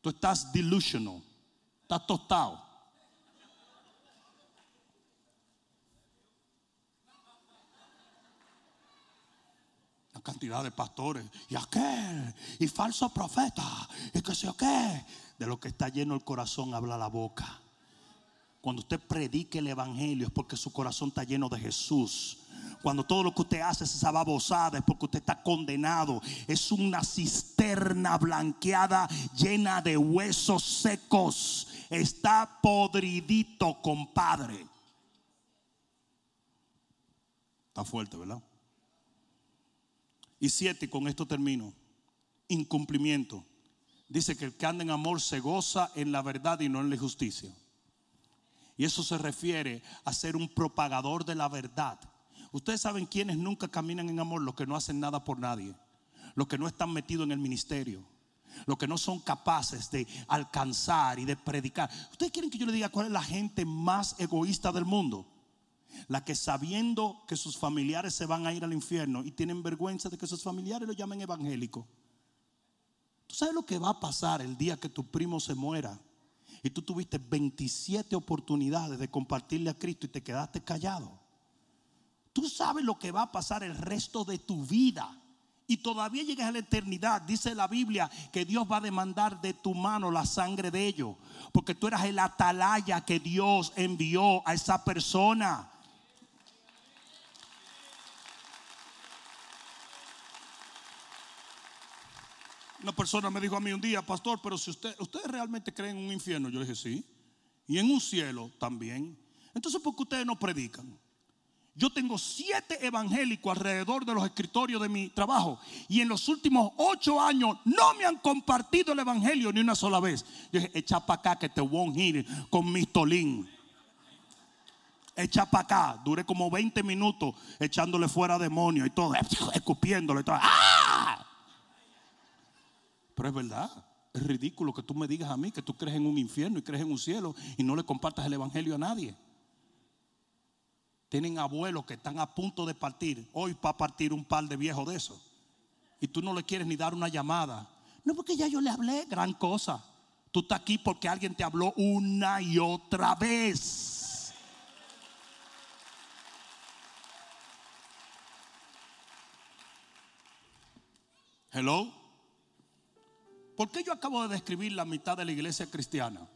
Tú estás delusional. Estás tostado. cantidad de pastores y aquel y falso profeta y que sé yo qué. De lo que está lleno el corazón habla la boca. Cuando usted predique el evangelio es porque su corazón está lleno de Jesús. Cuando todo lo que usted hace es esa babosada es porque usted está condenado. Es una cisterna blanqueada llena de huesos secos. Está podridito, compadre. Está fuerte, ¿verdad? Y siete, con esto termino. Incumplimiento. Dice que el que anda en amor se goza en la verdad y no en la justicia. Y eso se refiere a ser un propagador de la verdad. Ustedes saben quiénes nunca caminan en amor, los que no hacen nada por nadie, los que no están metidos en el ministerio, los que no son capaces de alcanzar y de predicar. ¿Ustedes quieren que yo le diga cuál es la gente más egoísta del mundo? La que sabiendo que sus familiares se van a ir al infierno y tienen vergüenza de que sus familiares lo llamen evangélico. ¿Tú sabes lo que va a pasar el día que tu primo se muera? Y tú tuviste 27 oportunidades de compartirle a Cristo y te quedaste callado. Tú sabes lo que va a pasar el resto de tu vida. Y todavía llegas a la eternidad. Dice la Biblia que Dios va a demandar de tu mano la sangre de ellos. Porque tú eras el atalaya que Dios envió a esa persona. Una persona me dijo a mí un día, pastor, pero si usted, ¿ustedes realmente creen en un infierno? Yo le dije, sí. y en un cielo también. Entonces, ¿por qué ustedes no predican? Yo tengo siete evangélicos alrededor de los escritorios de mi trabajo y en los últimos ocho años no me han compartido el evangelio ni una sola vez. Yo dije, echa para acá que te a ir con mi tolín. Echa para acá. Duré como 20 minutos echándole fuera demonios y todo, escupiéndole. Todo. ¡Ah! Pero es verdad. Es ridículo que tú me digas a mí que tú crees en un infierno y crees en un cielo y no le compartas el evangelio a nadie. Tienen abuelos que están a punto de partir. Hoy va partir un par de viejos de esos. Y tú no le quieres ni dar una llamada. No, porque ya yo le hablé, gran cosa. Tú estás aquí porque alguien te habló una y otra vez. Hello. ¿Por qué yo acabo de describir la mitad de la iglesia cristiana?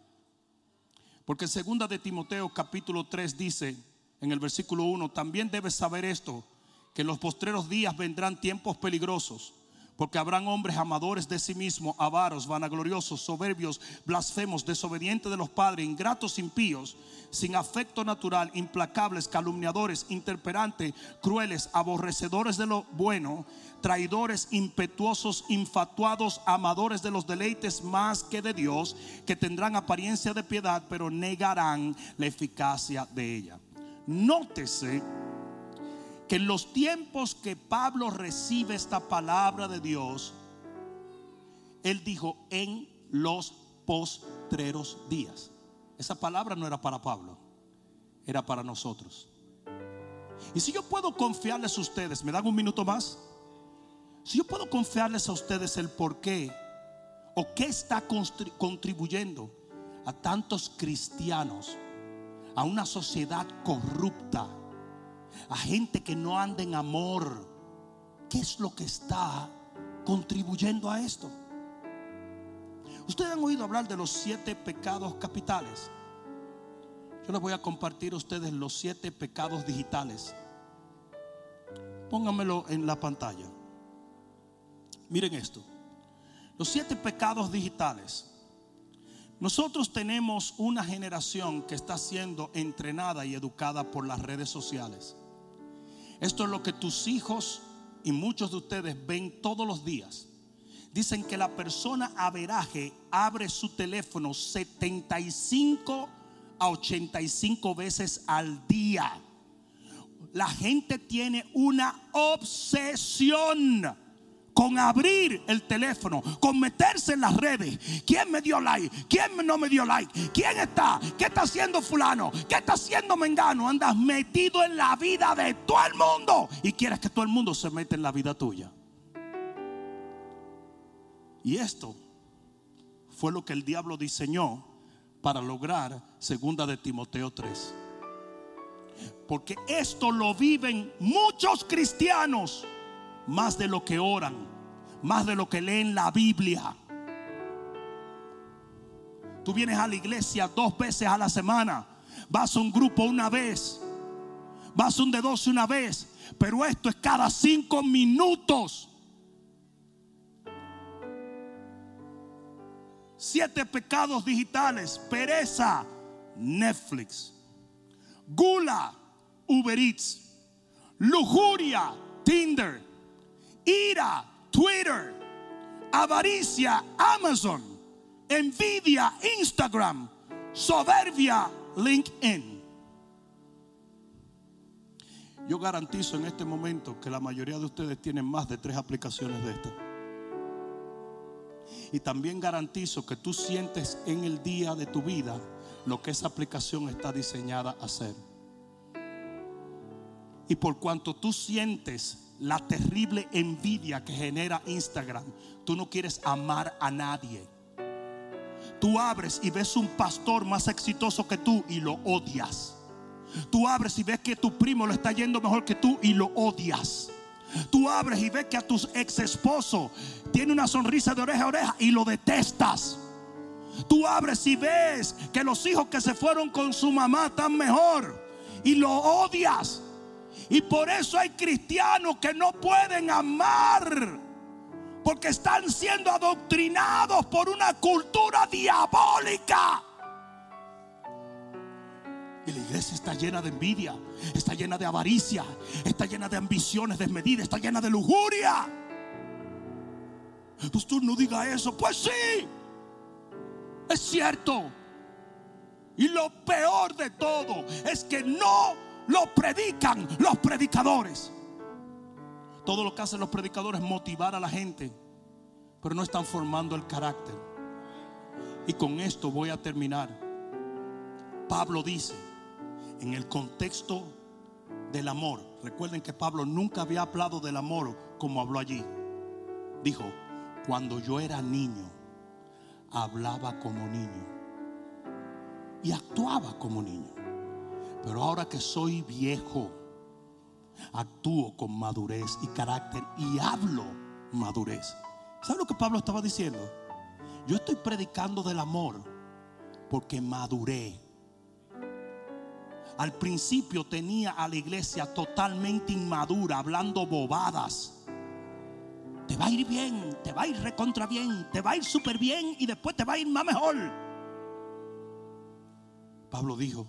Porque segunda de Timoteo capítulo 3 dice, en el versículo 1, también debes saber esto, que en los postreros días vendrán tiempos peligrosos, porque habrán hombres amadores de sí mismos, avaros, vanagloriosos, soberbios, blasfemos, desobedientes de los padres, ingratos, impíos, sin afecto natural, implacables, calumniadores, interperantes, crueles, aborrecedores de lo bueno, traidores, impetuosos, infatuados, amadores de los deleites más que de Dios, que tendrán apariencia de piedad, pero negarán la eficacia de ella. Nótese que en los tiempos que Pablo recibe esta palabra de Dios, él dijo en los postreros días. Esa palabra no era para Pablo, era para nosotros. Y si yo puedo confiarles a ustedes, ¿me dan un minuto más? Si yo puedo confiarles a ustedes el por qué o qué está contribuyendo a tantos cristianos a una sociedad corrupta, a gente que no anda en amor. ¿Qué es lo que está contribuyendo a esto? Ustedes han oído hablar de los siete pecados capitales. Yo les voy a compartir a ustedes los siete pecados digitales. Pónganmelo en la pantalla. Miren esto. Los siete pecados digitales. Nosotros tenemos una generación que está siendo entrenada y educada por las redes sociales. Esto es lo que tus hijos y muchos de ustedes ven todos los días. Dicen que la persona averaje abre su teléfono 75 a 85 veces al día. La gente tiene una obsesión con abrir el teléfono, con meterse en las redes. ¿Quién me dio like? ¿Quién no me dio like? ¿Quién está? ¿Qué está haciendo fulano? ¿Qué está haciendo Mengano? Andas metido en la vida de todo el mundo y quieres que todo el mundo se meta en la vida tuya. Y esto fue lo que el diablo diseñó para lograr segunda de Timoteo 3. Porque esto lo viven muchos cristianos más de lo que oran, más de lo que leen la Biblia. Tú vienes a la iglesia dos veces a la semana, vas a un grupo una vez, vas a un de dos una vez, pero esto es cada cinco minutos. Siete pecados digitales, pereza, Netflix, gula, Uber Eats, lujuria, Tinder, ira, Twitter, avaricia, Amazon, envidia, Instagram, soberbia, LinkedIn. Yo garantizo en este momento que la mayoría de ustedes tienen más de tres aplicaciones de estas. Y también garantizo que tú sientes en el día de tu vida lo que esa aplicación está diseñada a hacer. Y por cuanto tú sientes la terrible envidia que genera Instagram, tú no quieres amar a nadie. Tú abres y ves un pastor más exitoso que tú y lo odias. Tú abres y ves que tu primo lo está yendo mejor que tú y lo odias. Tú abres y ves que a tu ex esposo tiene una sonrisa de oreja a oreja y lo detestas. Tú abres y ves que los hijos que se fueron con su mamá están mejor y lo odias. Y por eso hay cristianos que no pueden amar. Porque están siendo adoctrinados por una cultura diabólica. Y la iglesia está llena de envidia, está llena de avaricia, está llena de ambiciones desmedidas, está llena de lujuria. Pues tú no diga eso. Pues sí, es cierto. Y lo peor de todo es que no lo predican los predicadores. Todo lo que hacen los predicadores es motivar a la gente, pero no están formando el carácter. Y con esto voy a terminar. Pablo dice, en el contexto del amor, recuerden que Pablo nunca había hablado del amor como habló allí. Dijo, cuando yo era niño, hablaba como niño y actuaba como niño. Pero ahora que soy viejo, actúo con madurez y carácter y hablo madurez. ¿Sabe lo que Pablo estaba diciendo? Yo estoy predicando del amor porque maduré. Al principio tenía a la iglesia totalmente inmadura, hablando bobadas. Te va a ir bien, te va a ir recontra bien, te va a ir súper bien y después te va a ir más mejor. Pablo dijo,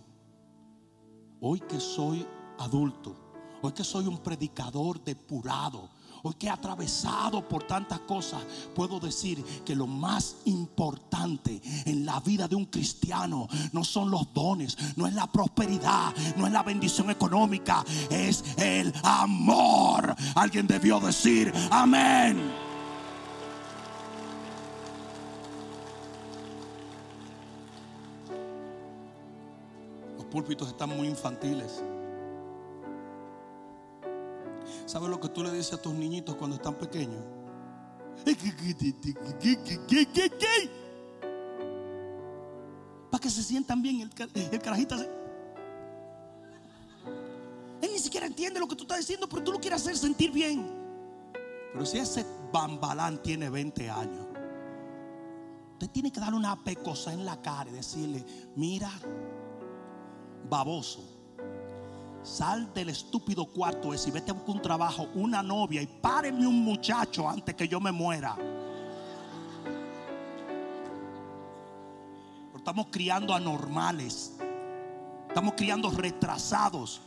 hoy que soy adulto, hoy que soy un predicador depurado, hoy que he atravesado por tantas cosas, puedo decir que lo más importante en la vida de un cristiano no son los dones, no es la prosperidad, no es la bendición económica, es el amor. Alguien debió decir amén. Púlpitos están muy infantiles. ¿Sabes lo que tú le dices a tus niñitos cuando están pequeños? Para que se sientan bien. El, el carajito Él ni siquiera entiende lo que tú estás diciendo, pero tú lo quieres hacer sentir bien. Pero si ese bambalán tiene 20 años, usted tiene que darle una pecosa en la cara y decirle, mira, baboso Sal del estúpido cuarto ese y vete a buscar un trabajo, una novia y páreme un muchacho antes que yo me muera. Estamos criando anormales. Estamos criando retrasados.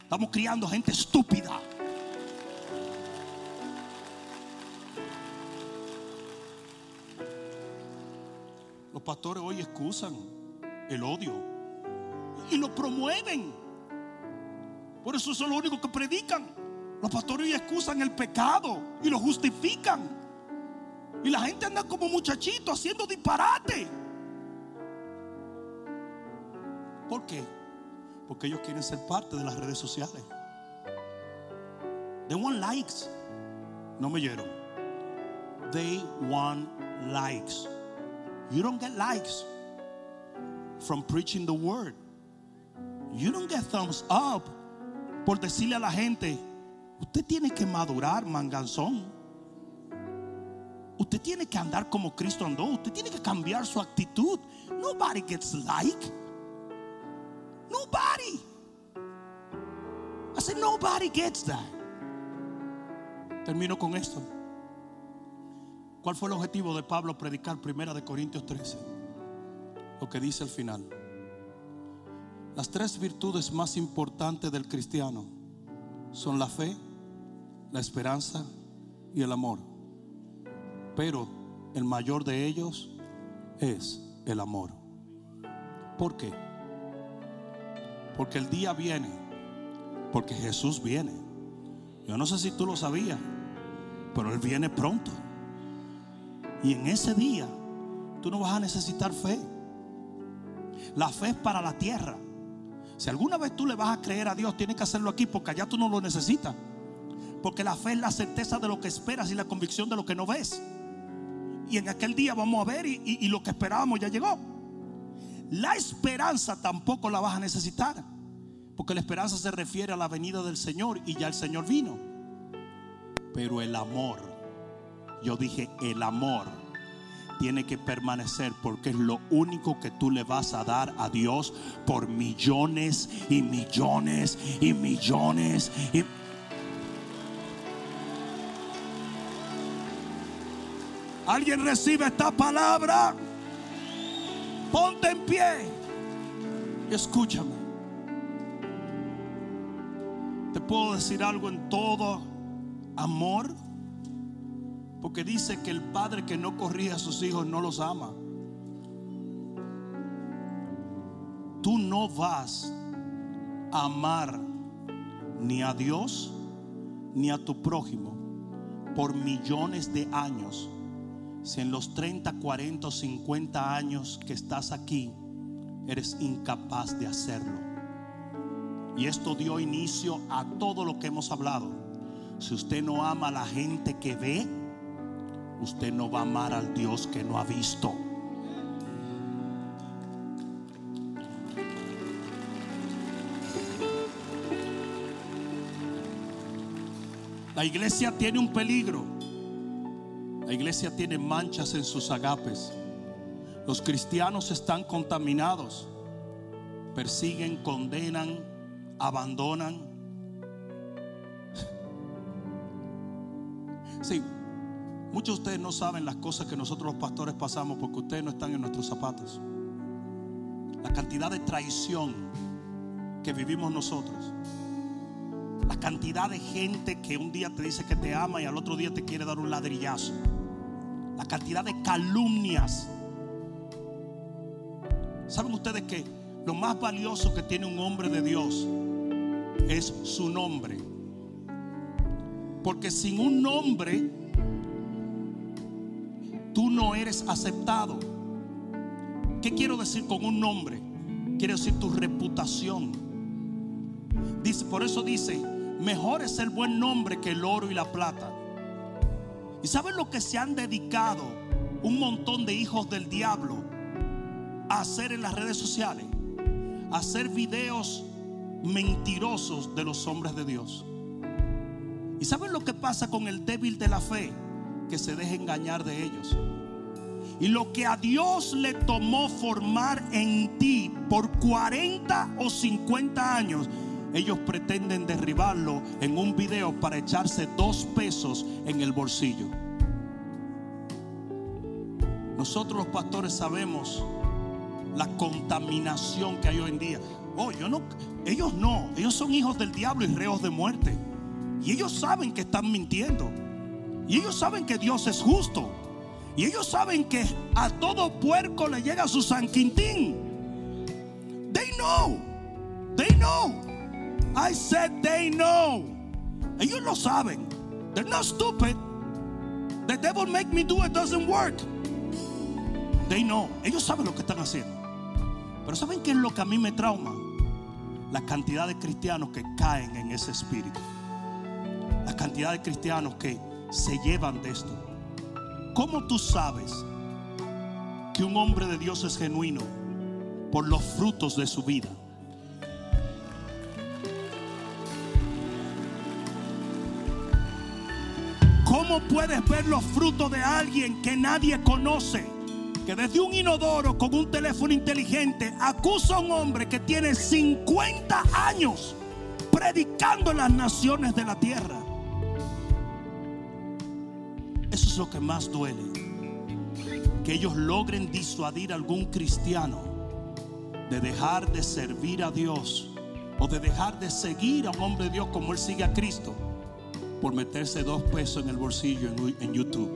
Estamos criando gente estúpida. Los pastores hoy excusan el odio y lo promueven. Por eso son los únicos que predican. Los pastores excusan el pecado y lo justifican. Y la gente anda como muchachito haciendo disparate. ¿Por qué? Porque ellos quieren ser parte de las redes sociales. They want likes. No me oyeron. They want likes. You don't get likes from preaching the word. You don't get thumbs up por decirle a la gente, usted tiene que madurar, manganzón. Usted tiene que andar como Cristo andó. Usted tiene que cambiar su actitud. Nobody gets like. Nobody. I said, nobody gets that. Termino con esto. ¿Cuál fue el objetivo de Pablo predicar primera de Corintios 13? Lo que dice al final. Las tres virtudes más importantes del cristiano son la fe, la esperanza y el amor. Pero el mayor de ellos es el amor. ¿Por qué? Porque el día viene, porque Jesús viene. Yo no sé si tú lo sabías, pero Él viene pronto. Y en ese día tú no vas a necesitar fe. La fe es para la tierra. Si alguna vez tú le vas a creer a Dios, tienes que hacerlo aquí porque allá tú no lo necesitas. Porque la fe es la certeza de lo que esperas y la convicción de lo que no ves. Y en aquel día vamos a ver y, lo que esperábamos ya llegó. La esperanza tampoco la vas a necesitar. Porque la esperanza se refiere a la venida del Señor y ya el Señor vino. Pero el amor, yo dije el amor tiene que permanecer porque es lo único que tú le vas a dar a Dios por millones y millones y millones. ¿Alguien recibe esta palabra? Ponte en pie. Escúchame. Te puedo decir algo en todo amor. Porque dice que el padre que no corrige a sus hijos no los ama. Tú no vas a amar ni a Dios ni a tu prójimo por millones de años si en los 30, 40 o 50 años que estás aquí eres incapaz de hacerlo. Y esto dio inicio a todo lo que hemos hablado. Si usted no ama a la gente que ve, usted no va a amar al Dios que no ha visto. La iglesia tiene un peligro. La iglesia tiene manchas en sus agapes. Los cristianos están contaminados. Persiguen, condenan, abandonan. [laughs] Sí, muchos de ustedes no saben las cosas que nosotros los pastores pasamos porque ustedes no están en nuestros zapatos. La cantidad de traición que vivimos nosotros. La cantidad de gente que un día te dice que te ama y al otro día te quiere dar un ladrillazo. La cantidad de calumnias. ¿Saben ustedes que lo más valioso que tiene un hombre de Dios es su nombre? Porque sin un nombre, tú no eres aceptado. ¿Qué quiero decir con un nombre? Quiero decir tu reputación. Dice, por eso dice, mejor es el buen nombre que el oro y la plata. ¿Y saben lo que se han dedicado un montón de hijos del diablo a hacer en las redes sociales? A hacer videos mentirosos de los hombres de Dios. ¿Y saben lo que pasa con el débil de la fe? Que se deja engañar de ellos. Y lo que a Dios le tomó formar en ti por 40 o 50 años, ellos pretenden derribarlo en un video para echarse dos pesos en el bolsillo. Nosotros los pastores sabemos la contaminación que hay hoy en día. Oh, yo no, ellos no, ellos son hijos del diablo y reos de muerte. Y ellos saben que están mintiendo. Y ellos saben que Dios es justo. Y ellos saben que a todo puerco le llega su San Quintín. They know. They know. I said they know. Ellos lo saben. They're not stupid. The devil make me do it doesn't work. They know. Ellos saben lo que están haciendo. Pero ¿saben qué es lo que a mí me trauma? La cantidad de cristianos que caen en ese espíritu. La cantidad de cristianos que se llevan de esto. ¿Cómo tú sabes que un hombre de Dios es genuino? Por los frutos de su vida. ¿Cómo puedes ver los frutos de alguien que nadie conoce? Que desde un inodoro con un teléfono inteligente acusa a un hombre que tiene 50 años predicando las naciones de la tierra. Lo que más duele. Que ellos logren disuadir a algún cristiano de dejar de servir a Dios o de dejar de seguir a un hombre de Dios como él sigue a Cristo por meterse dos pesos en el bolsillo en, en YouTube.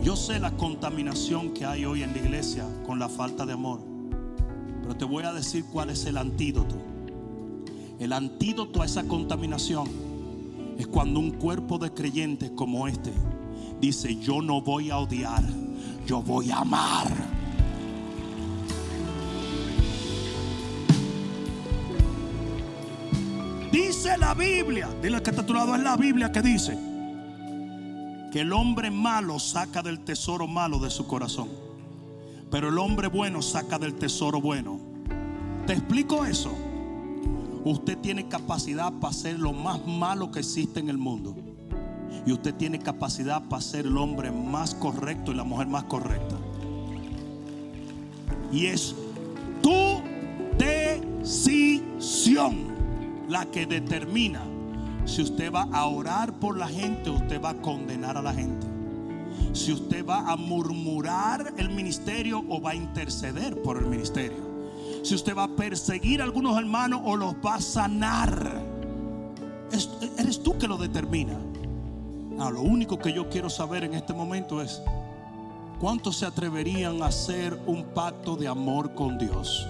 Yo sé la contaminación que hay hoy en la iglesia con la falta de amor, pero te voy a decir cuál es el antídoto. El antídoto a esa contaminación es cuando un cuerpo de creyentes como este dice, yo no voy a odiar, yo voy a amar. Dice la Biblia, dile que está tu lado, es la Biblia que dice que el hombre malo saca del tesoro malo de su corazón, pero el hombre bueno saca del tesoro bueno. ¿Te explico eso? Usted tiene capacidad para ser lo más malo que existe en el mundo. Y usted tiene capacidad para ser el hombre más correcto y la mujer más correcta. Y es tu decisión la que determina si usted va a orar por la gente o usted va a condenar a la gente. si usted va a murmurar el ministerio o va a interceder por el ministerio. Si usted va a perseguir a algunos hermanos o los va a sanar. eres tú que lo determina. lo único que yo quiero saber en este momento es cuántos se atreverían a hacer un pacto de amor con Dios.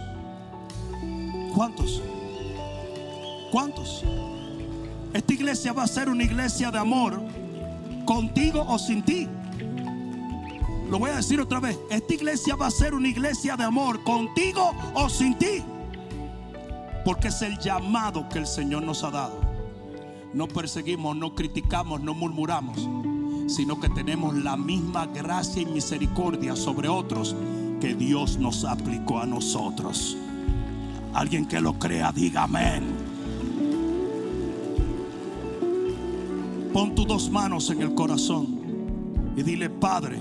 ¿Cuántos? ¿Cuántos? Esta iglesia va a ser una iglesia de amor contigo o sin ti. Lo voy a decir otra vez. Esta iglesia va a ser una iglesia de amor contigo o sin ti. Porque es el llamado que el Señor nos ha dado. No perseguimos, no criticamos, no murmuramos, sino que tenemos la misma gracia y misericordia sobre otros que Dios nos aplicó a nosotros. Alguien que lo crea, diga amén. Pon tus dos manos en el corazón y dile, Padre,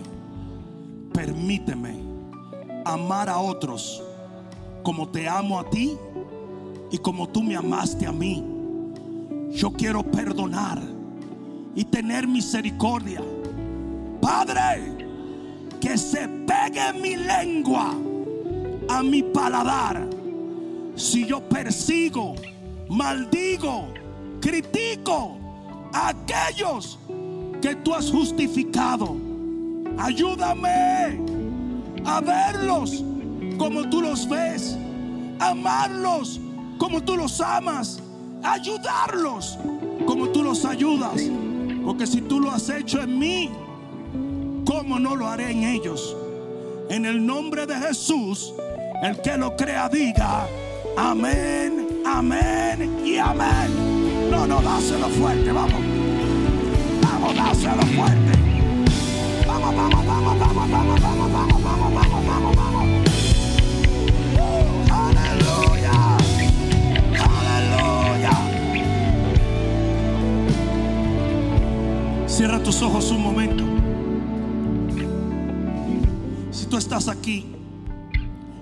permíteme amar a otros como te amo a ti y como tú me amaste a mí. Yo quiero perdonar y tener misericordia. Padre, que se pegue mi lengua a mi paladar. Si yo persigo, maldigo, critico a aquellos que tú has justificado Ayúdame a verlos como tú los ves, amarlos como tú los amas, ayudarlos como tú los ayudas. Porque si tú lo has hecho en mí, ¿cómo no lo haré en ellos? En el nombre de Jesús, el que lo crea diga, amén, amén y amén. No, no, dáselo fuerte, vamos. Vamos, dáselo fuerte. Cierra tus ojos un momento. Si tú estás aquí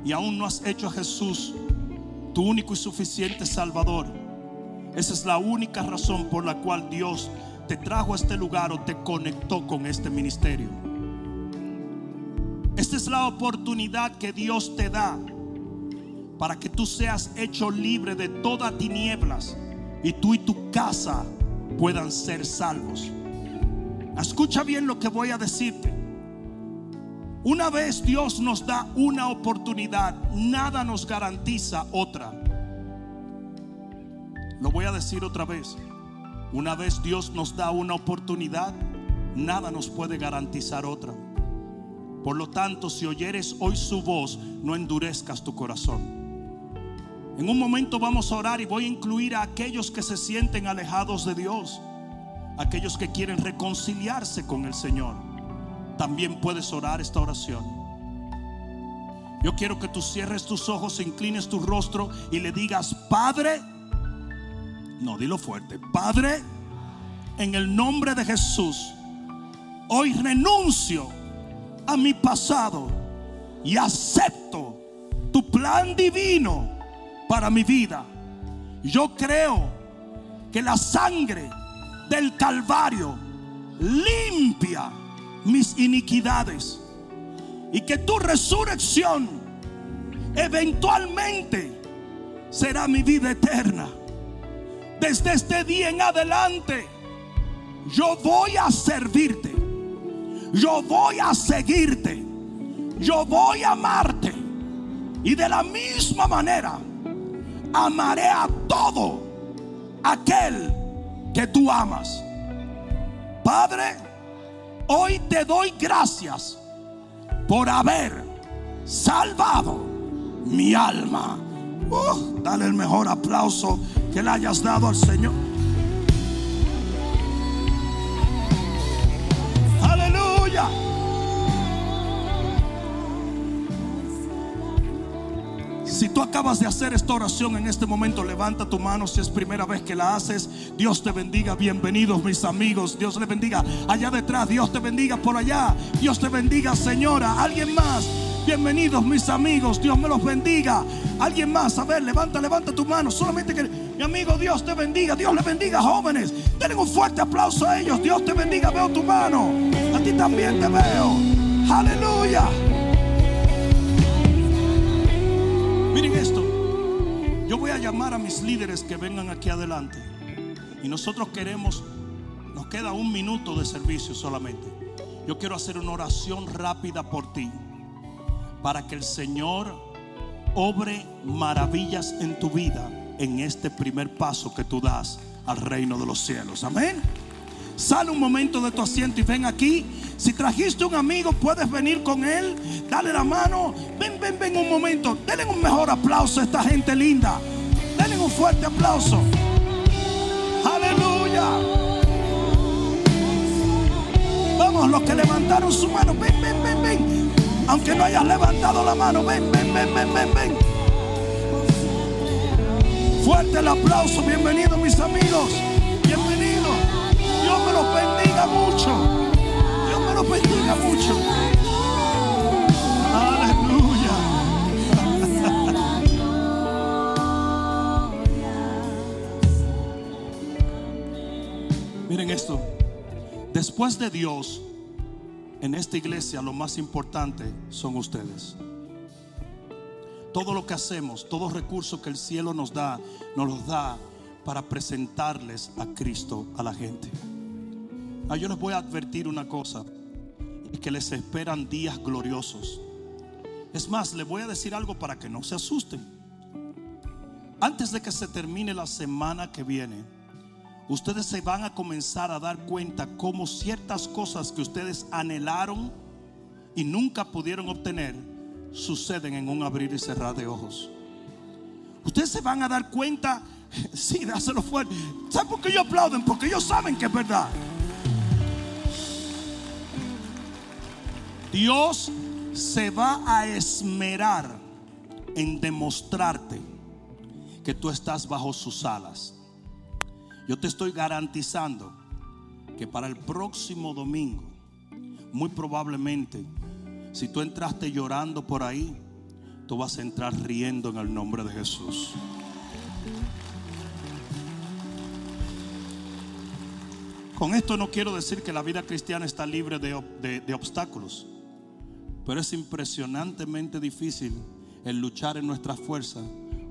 y aún no has hecho a Jesús tu único y suficiente Salvador, esa es la única razón por la cual Dios te trajo a este lugar o te conectó con este ministerio. Esta es la oportunidad que Dios te da para que tú seas hecho libre de todas tinieblas y tú y tu casa puedan ser salvos. Escucha bien lo que voy a decirte. Una vez Dios nos da una oportunidad, nada nos garantiza otra. Lo voy a decir otra vez. Una vez Dios nos da una oportunidad, nada nos puede garantizar otra. Por lo tanto, si oyeres hoy su voz, no endurezcas tu corazón. En un momento vamos a orar y voy a incluir a aquellos que se sienten alejados de Dios, aquellos que quieren reconciliarse con el Señor. También puedes orar esta oración. Yo quiero que tú cierres tus ojos, inclines tu rostro y le digas, Padre, no, dilo fuerte, Padre, en el nombre de Jesús, hoy renuncio mi pasado y acepto tu plan divino para mi vida. Yo creo que la sangre del Calvario limpia mis iniquidades y que tu resurrección eventualmente será mi vida eterna. Desde este día en adelante, yo voy a servirte yo voy a seguirte, yo voy a amarte. Y de la misma manera, amaré a todo aquel que tú amas. Padre, hoy te doy gracias por haber salvado mi alma. Uh, dale el mejor aplauso que le hayas dado al Señor. Si tú acabas de hacer esta oración en este momento, levanta tu mano si es primera vez que la haces. Dios te bendiga, bienvenidos mis amigos. Dios le bendiga allá detrás, Dios te bendiga por allá. Dios te bendiga, señora. Alguien más. Bienvenidos mis amigos, Dios me los bendiga. Alguien más, a ver, levanta, levanta tu mano. Solamente que mi amigo Dios te bendiga, Dios le bendiga jóvenes. Denle un fuerte aplauso a ellos, Dios te bendiga, veo tu mano. A ti también te veo. Aleluya. Miren esto. Yo voy a llamar a mis líderes que vengan aquí adelante. Y nosotros queremos, nos queda un minuto de servicio solamente. Yo quiero hacer una oración rápida por ti. Para que el Señor obre maravillas en tu vida en este primer paso que tú das al reino de los cielos. Amén. Sale un momento de tu asiento y ven aquí. Si trajiste un amigo, puedes venir con él. Dale la mano. Ven, ven, ven un momento. Denle un mejor aplauso a esta gente linda. Denle un fuerte aplauso. Aleluya. Vamos, los que levantaron su mano. Ven, ven, ven, ven. Aunque no hayas levantado la mano. Ven, ven, ven, ven, ven, ven. Fuerte el aplauso. Bienvenidos mis amigos. Mucho. Dios me los bendiga mucho. Aleluya. [laughs] Miren esto. Después de Dios, en esta iglesia lo más importante son ustedes. Todo lo que hacemos, todos los recursos que el cielo nos da, nos los da para presentarles a Cristo a la gente. Ah, yo les voy a advertir una cosa, que les esperan días gloriosos. Es más, les voy a decir algo para que no se asusten. Antes de que se termine la semana que viene, ustedes se van a comenzar a dar cuenta cómo ciertas cosas que ustedes anhelaron y nunca pudieron obtener suceden en un abrir y cerrar de ojos. Ustedes se van a dar cuenta, [laughs] sí, dáselo fuerte. ¿Saben por qué ellos aplauden? Porque ellos saben que es verdad. Dios se va a esmerar en demostrarte que tú estás bajo sus alas. Yo te estoy garantizando que para el próximo domingo, muy probablemente, si tú entraste llorando por ahí, tú vas a entrar riendo en el nombre de Jesús. Con esto no quiero decir que la vida cristiana está libre de, de, de obstáculos, pero es impresionantemente difícil el luchar en nuestra fuerza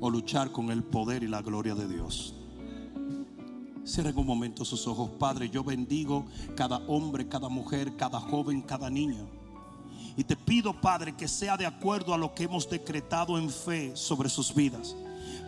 o luchar con el poder y la gloria de Dios. Cierren un momento sus ojos, Padre. Yo bendigo cada hombre, cada mujer, cada joven, cada niño. Y te pido, Padre, que sea de acuerdo a lo que hemos decretado en fe sobre sus vidas.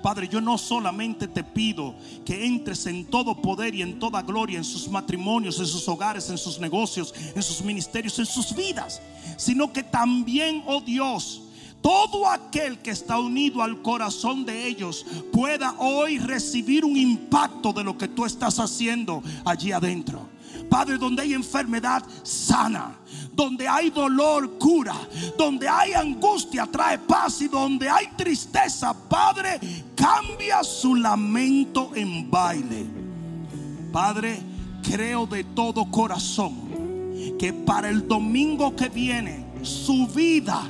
Padre, yo no solamente te pido que entres en todo poder y en toda gloria en sus matrimonios, en sus hogares, en sus negocios, en sus ministerios, en sus vidas, sino que también, oh Dios, todo aquel que está unido al corazón de ellos pueda hoy recibir un impacto de lo que tú estás haciendo allí adentro. Padre, donde hay enfermedad, sana. Donde hay dolor, cura. Donde hay angustia, trae paz. Y donde hay tristeza, Padre, cambia su lamento en baile. Padre, creo de todo corazón que para el domingo que viene, su vida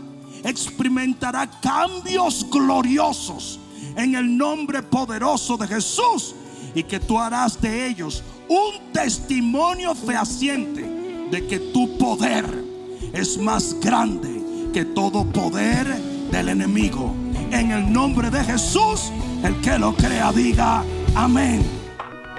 experimentará cambios gloriosos en el nombre poderoso de Jesús y que tú harás de ellos un testimonio fehaciente de que tu poder es más grande que todo poder del enemigo. En el nombre de Jesús, el que lo crea diga amén.